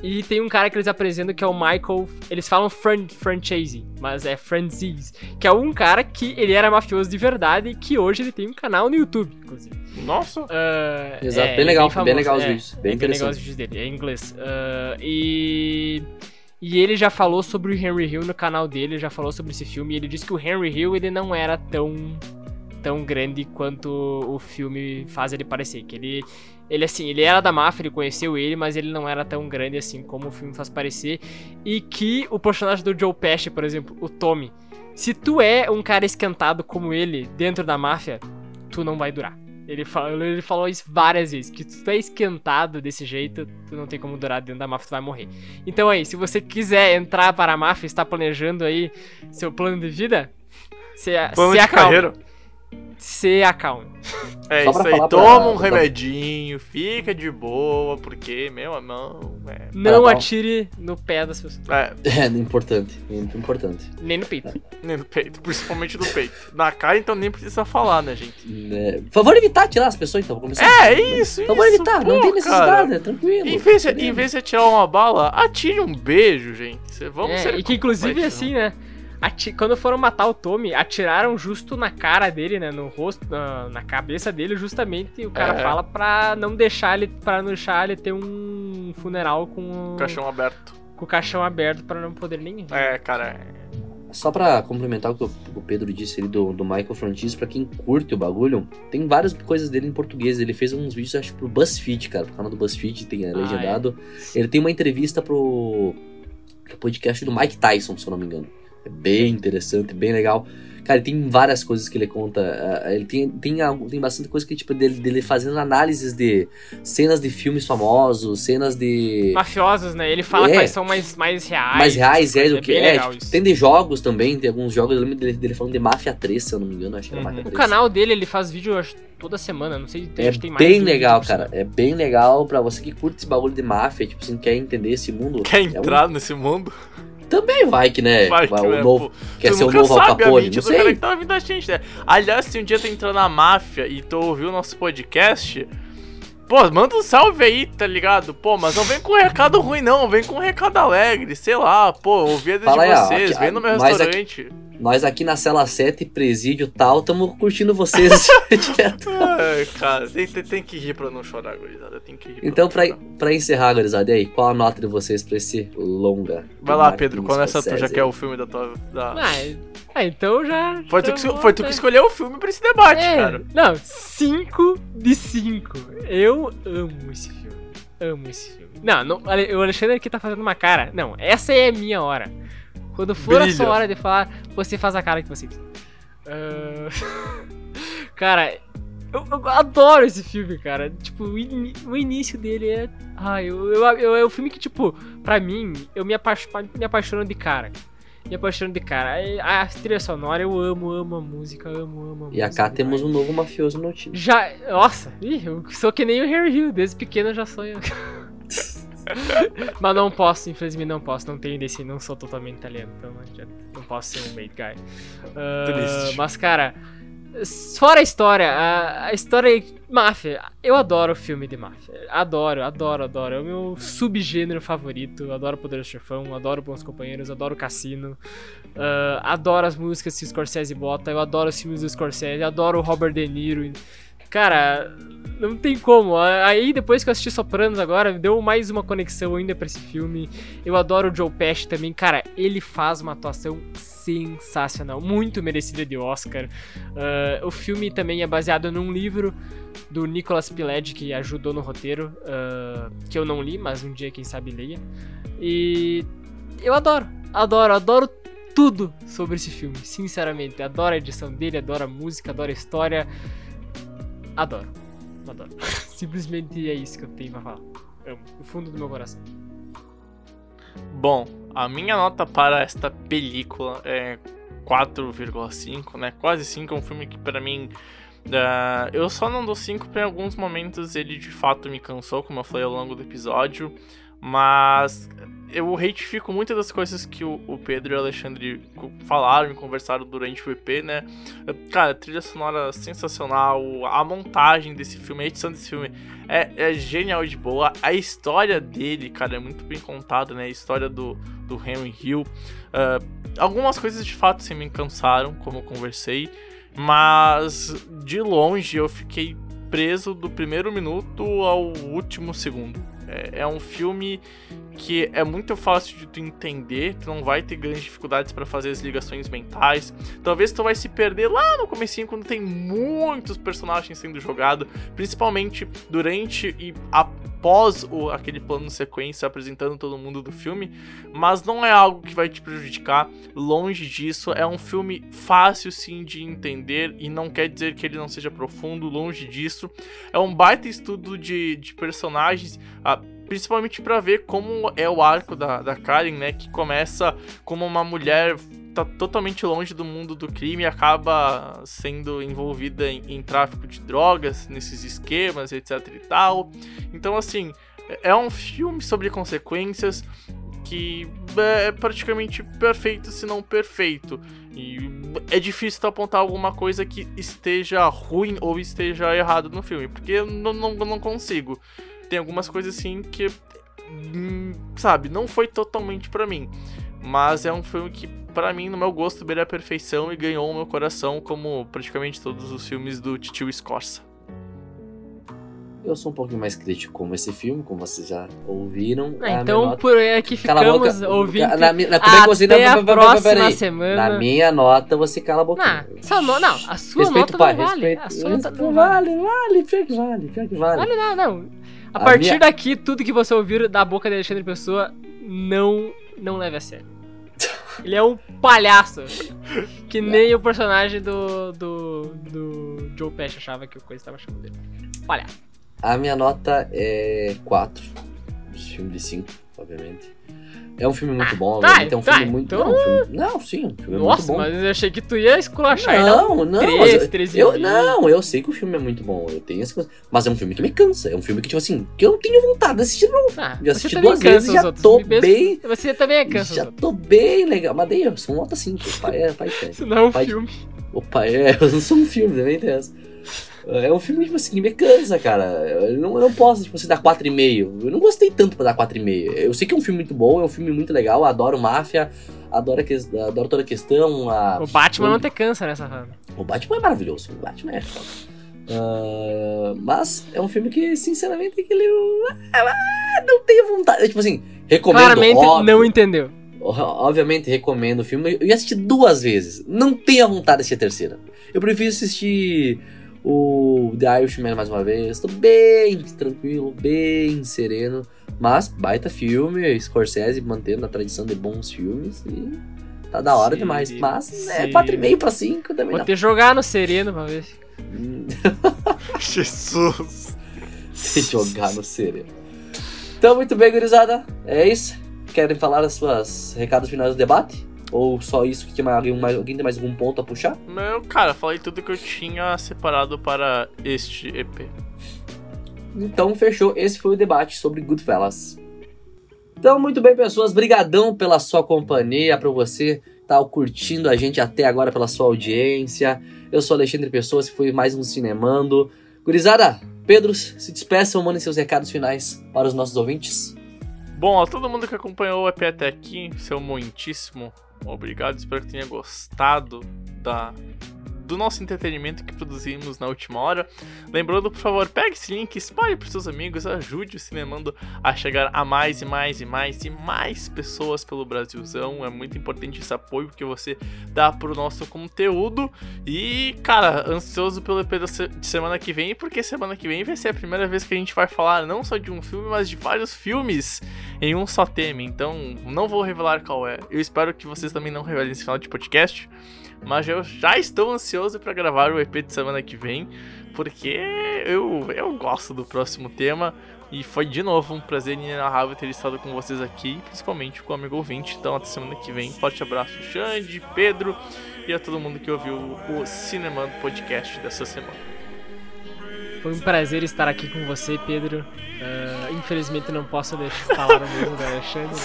E tem um cara que eles apresentam que é o Michael, eles falam Fran Francese, mas é Francis, que é um cara que ele era mafioso de verdade e que hoje ele tem um canal no YouTube, inclusive. Nossa. Ah, Exato, é, bem é legal, famoso, bem legal os é, vídeos, bem é bem legal os vídeos dele, é em inglês. Ah, e e ele já falou sobre o Henry Hill no canal dele, já falou sobre esse filme, e ele disse que o Henry Hill ele não era tão tão grande quanto o filme faz ele parecer, que ele ele assim, ele era da máfia, ele conheceu ele, mas ele não era tão grande assim como o filme faz parecer, e que o personagem do Joe Pesci, por exemplo, o Tommy, se tu é um cara esquentado como ele dentro da máfia, tu não vai durar. Ele falou, ele falou isso várias vezes, que se tu é esquentado desse jeito, tu não tem como durar dentro da máfia, tu vai morrer. Então aí, se você quiser entrar para a máfia, está planejando aí seu plano de vida, se, Plano se de acalme. Se acalme. É Só isso aí. falar pra- Toma um remedinho, fica de boa, porque, meu irmão, é. Não atire no pé das pessoas. É, [LAUGHS] É, importante, muito importante. Nem no peito. [LAUGHS] nem no peito, principalmente no peito. Na cara, então nem precisa falar, né, gente? É, favor evitar tirar as pessoas, então, começar. É, isso, Favor isso. evitar, pô, não tem necessidade, cara. é tranquilo. Em vez, de, entendeu? em vez de atirar uma bala, atire um beijo, gente. Vamos É, ser e que inclusive completos, assim, né? Ati- quando foram matar o Tommy, atiraram justo na cara dele, né? No rosto, na, na cabeça dele, justamente. E o cara É. fala pra não deixar ele. para não deixar ele ter um funeral com o Caixão aberto. com o caixão aberto pra não poder nem. É, cara. Só pra complementar o que o Pedro disse ali do, do Michael Francis, pra quem curte o bagulho, tem várias coisas dele em português. Ele fez uns vídeos, acho, pro BuzzFeed, cara. Pro canal do BuzzFeed tem é, Ah, legendado. Ele tem uma entrevista pro, pro podcast do Mike Tyson, se eu não me engano. É bem interessante, bem legal. Cara, tem várias coisas que ele conta. ah, Ele tem, tem, tem bastante coisa que, tipo, dele, dele fazendo análises de cenas de filmes famosos, cenas de. Mafiosos, né? Ele fala É. quais são mais, mais reais. mais reais, reais do é que bem é. tipo, tem de jogos também, tem alguns jogos. Eu lembro dele, dele falando de Máfia 3, se eu não me engano. Acho que era Uhum. Máfia O 3. canal dele, ele faz vídeo acho, toda semana, não sei, tem, É acho que tem mais bem de um legal, cara. É bem legal pra você que curte esse bagulho de máfia, tipo, assim, quer entender esse mundo. Quer É um- entrar nesse mundo? Também vai que, né? Vai que, o né, novo, pô. quer ser o novo Al Capone, não do cara sei. que tá a gente, né? Aliás, se um dia tu entrar na máfia e tu ouvir o nosso podcast, pô, manda um salve aí, tá ligado? Pô, mas não vem com recado ruim, não. Vem com recado alegre, sei lá. Pô, ouvi a de Fala aí, ó, vocês, aqui, vem no meu mas aqui- restaurante. Nós aqui na cela 7, presídio e tal, tamo curtindo vocês [LAUGHS] [LAUGHS] direto. Ai, cara, tem, tem, que rir pra não chorar, gurizada. Tem que rir. Então, pra pra, pra encerrar, gurizada, e aí, qual a nota de vocês pra esse longa? Vai lá, Pedro, qual essa tu já Scorsese? quer o filme da tua. Da... Ah, é- ah, então já. Foi, tu já que, foi tu que escolheu o filme pra esse debate, É, cara. Não, 5 de 5. Eu amo esse filme. Amo esse filme. Não, não, o Alexandre aqui tá fazendo uma cara. Não, essa é a minha hora. Quando for a Brilha. sua hora de falar, você faz a cara que você quiser. Ah, [LAUGHS] cara, eu, eu adoro esse filme, cara. Tipo, o, ini- o início dele é. Ai, eu, eu, eu- é o filme que, tipo, pra mim, eu me, apaixo, me apaixono de cara. Me apaixono de cara. A trilha sonora, eu amo, amo a música, amo, amo a E música. acá temos um novo mafioso no time. Já. Nossa, ih, eu sou que nem o Harry Hill, desde pequeno eu já eu. [LAUGHS] [LAUGHS] Mas não posso, infelizmente não posso, não tenho desse, não sou totalmente italiano, então não adianta, não posso ser um bad guy. Triste. mas cara, fora a história, a, a história Máfia, eu adoro filme de máfia. Adoro, adoro, adoro. É o meu subgênero favorito. Adoro Poderoso Chefão, adoro Bons Companheiros, adoro Cassino. Uh, adoro as músicas que o Scorsese bota, eu adoro os filmes do Scorsese, adoro o Robert De Niro. Cara, não tem como. Aí depois que eu assisti Sopranos agora, deu mais uma conexão ainda pra esse filme. Eu adoro o Joe Pesci também. Cara, ele faz uma atuação sensacional, muito merecida de Oscar. Uh, o filme também é baseado num livro do Nicolas Pileggi, que ajudou no roteiro, uh, que eu não li, mas um dia, quem sabe, leia. E eu adoro, adoro, adoro tudo sobre esse filme, sinceramente. Adoro a edição dele, adoro a música, adoro a história. Adoro, adoro. [LAUGHS] Simplesmente é isso que eu tenho pra falar. Amo, do fundo do meu coração. Bom, a minha nota para esta película é 4,5, né? Quase 5, é um filme que para mim Uh, eu só não dou 5 porque em alguns momentos ele de fato me cansou, como eu falei ao longo do episódio. Mas eu retifico muitas das coisas que o, Pedro e o Alexandre falaram e conversaram durante o EP, né? Cara, trilha sonora sensacional, a montagem desse filme, a edição desse filme é, é genial de boa. A história dele, cara, é muito bem contada, né? A história do, do Henry Hill. Uh, algumas coisas de fato se me cansaram, como eu conversei. Mas de longe eu fiquei preso do primeiro minuto ao último segundo. É, é um filme que é muito fácil de tu entender, tu não vai ter grandes dificuldades para fazer as ligações mentais. Talvez tu vai se perder lá no comecinho quando tem muitos personagens sendo jogados, principalmente durante e após o, aquele plano sequência apresentando todo mundo do filme, mas não é algo que vai te prejudicar, longe disso, é um filme fácil sim de entender e não quer dizer que ele não seja profundo, longe disso. É um baita estudo de, de personagens, ah, principalmente para ver como é o arco da, da Karen, né? Que começa como uma mulher tá totalmente longe do mundo do crime e acaba sendo envolvida em, em tráfico de drogas, nesses esquemas, etc e tal. Então, assim, é um filme sobre consequências que é praticamente perfeito, se não perfeito. E é difícil apontar alguma coisa que esteja ruim ou esteja errado no filme, porque eu não, não, não consigo tem algumas coisas assim que, hum, sabe, não foi totalmente para mim. Mas é um filme que, para mim, no meu gosto, beira a perfeição e ganhou o meu coração, como praticamente todos os filmes do Titio Scorsa. Eu sou um pouquinho mais crítico com esse filme, como vocês já ouviram. Ah, então, nota... por aqui ficamos ouvindo. Na, na, é próxima semana. Na minha nota, você cala a boca. Não, no, não a sua respeito nota pai, não vale. Respeito, a sua respeito, nota não vale, vale, vale, pior que vale, pior que vale. Vale, não, não. A, A partir minha- daqui, tudo que você ouvir da boca de Alexandre Pessoa, não, não leve a sério. [LAUGHS] Ele é um palhaço. Que nem o personagem do, do, do Joe Pesci achava que o coisa estava chamando dele. Palhaço. A minha nota é 4. Filme de 5, obviamente. É um filme muito bom, tá. É um tá, filme muito. então- Não, um filme- não, sim, um filme Nossa, muito bom. mas eu achei que tu ia esculachar. e dar um Não, não, três, mas eu- três eu, não, eu sei que o filme é muito bom, eu tenho essa mas é um filme que me cansa, é um filme que, tipo assim, que eu não tenho vontade de assistir novo. Ah, Já assisti duas vezes já tô bem, Você também é cansa. já tô bem legal, mas daí eu sou um nota 5, o pai é, pai é. Isso não é um pai- filme. O pai é, [LAUGHS] eu não sou um filme, também tem essa. É um filme, tipo assim, que me cansa, cara. Eu não, eu não posso, tipo assim, dar 4,5. Eu não gostei tanto pra dar 4,5. Eu sei que é um filme muito bom, é um filme muito legal, adoro máfia, adoro, que- adoro toda a questão. A, O Batman o- não te cansa nessa fama. o Batman é maravilhoso, o Batman é foda. Ah, mas é um filme que, sinceramente, que ele ah, não tenho vontade. Tipo assim, recomendo. Claramente óbvio, não entendeu. Obviamente recomendo o filme. Eu ia assistir duas vezes. Não tenho a vontade de assistir a terceira. Eu prefiro assistir o The Irishman mais uma vez. Tô bem tranquilo, bem sereno. Mas baita filme, Scorsese mantendo a tradição de bons filmes e tá da hora Sim, demais. Mas é sim. 4,5 pra 5 também Vou não. ter jogar no Sereno pra ver. se- [LAUGHS] Jesus! Se jogar no sereno. Então, muito bem, gurizada. É isso. Querem falar as suas recados finais do debate? Ou só isso que tinha mais, alguém, mais, alguém tem mais algum ponto a puxar? Meu, cara, falei tudo que eu tinha separado para este EP. Então, fechou. Esse foi o debate sobre Goodfellas. Então, muito bem, pessoas. Brigadão pela sua companhia, pra você estar curtindo a gente até agora pela sua audiência. Eu sou Alexandre Pessoa, esse foi mais um Cinemando. Gurizada, Pedro, se despeçam, mandem seus recados finais para os nossos ouvintes. Bom, a todo mundo que acompanhou o EP até aqui, seu muitíssimo obrigado. Espero que tenha gostado da do nosso entretenimento que produzimos na última hora. Lembrando, por favor, pegue esse link, espalhe para seus amigos, ajude o Cinemando a chegar a mais e mais e mais e mais pessoas pelo Brasilzão. É muito importante esse apoio que você dá pro nosso conteúdo. E, cara, ansioso pelo EP de semana que vem, porque semana que vem vai ser a primeira vez que a gente vai falar não só de um filme, mas de vários filmes em um só tema. Então, não vou revelar qual é. Eu espero que vocês também não revelem esse final de podcast. Mas eu já estou ansioso para gravar o EP de semana que vem, porque eu, eu gosto do próximo tema. E foi de novo um prazer inenarrável ter estado com vocês aqui, principalmente com o amigo ouvinte. Então, até semana que vem. Forte abraço, Xande, Pedro e a todo mundo que ouviu o Cinema Podcast dessa semana. Foi um prazer estar aqui com você, Pedro. Uh, infelizmente não posso deixar falar mesmo da Alexandre.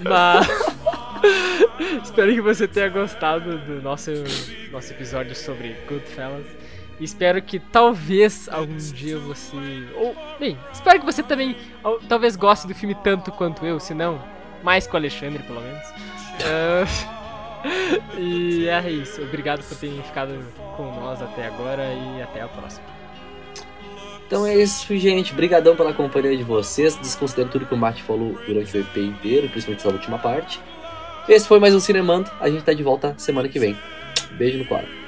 [LAUGHS] Mas. [LAUGHS] Espero que você tenha gostado do nosso, nosso episódio sobre Goodfellas. Espero que talvez algum dia você. Ou, bem, espero que você também ou, talvez goste do filme tanto quanto eu, se não, mais com o Alexandre, pelo menos. Uh, [LAUGHS] e é isso. Obrigado por terem ficado com nós até agora e até a próxima. Então é isso, gente. Obrigadão pela companhia de vocês. Desconsidero tudo que o Mate falou durante o EP inteiro, principalmente essa última parte. Esse foi mais um Cinemando. A gente tá de volta semana que vem. Beijo no quadro.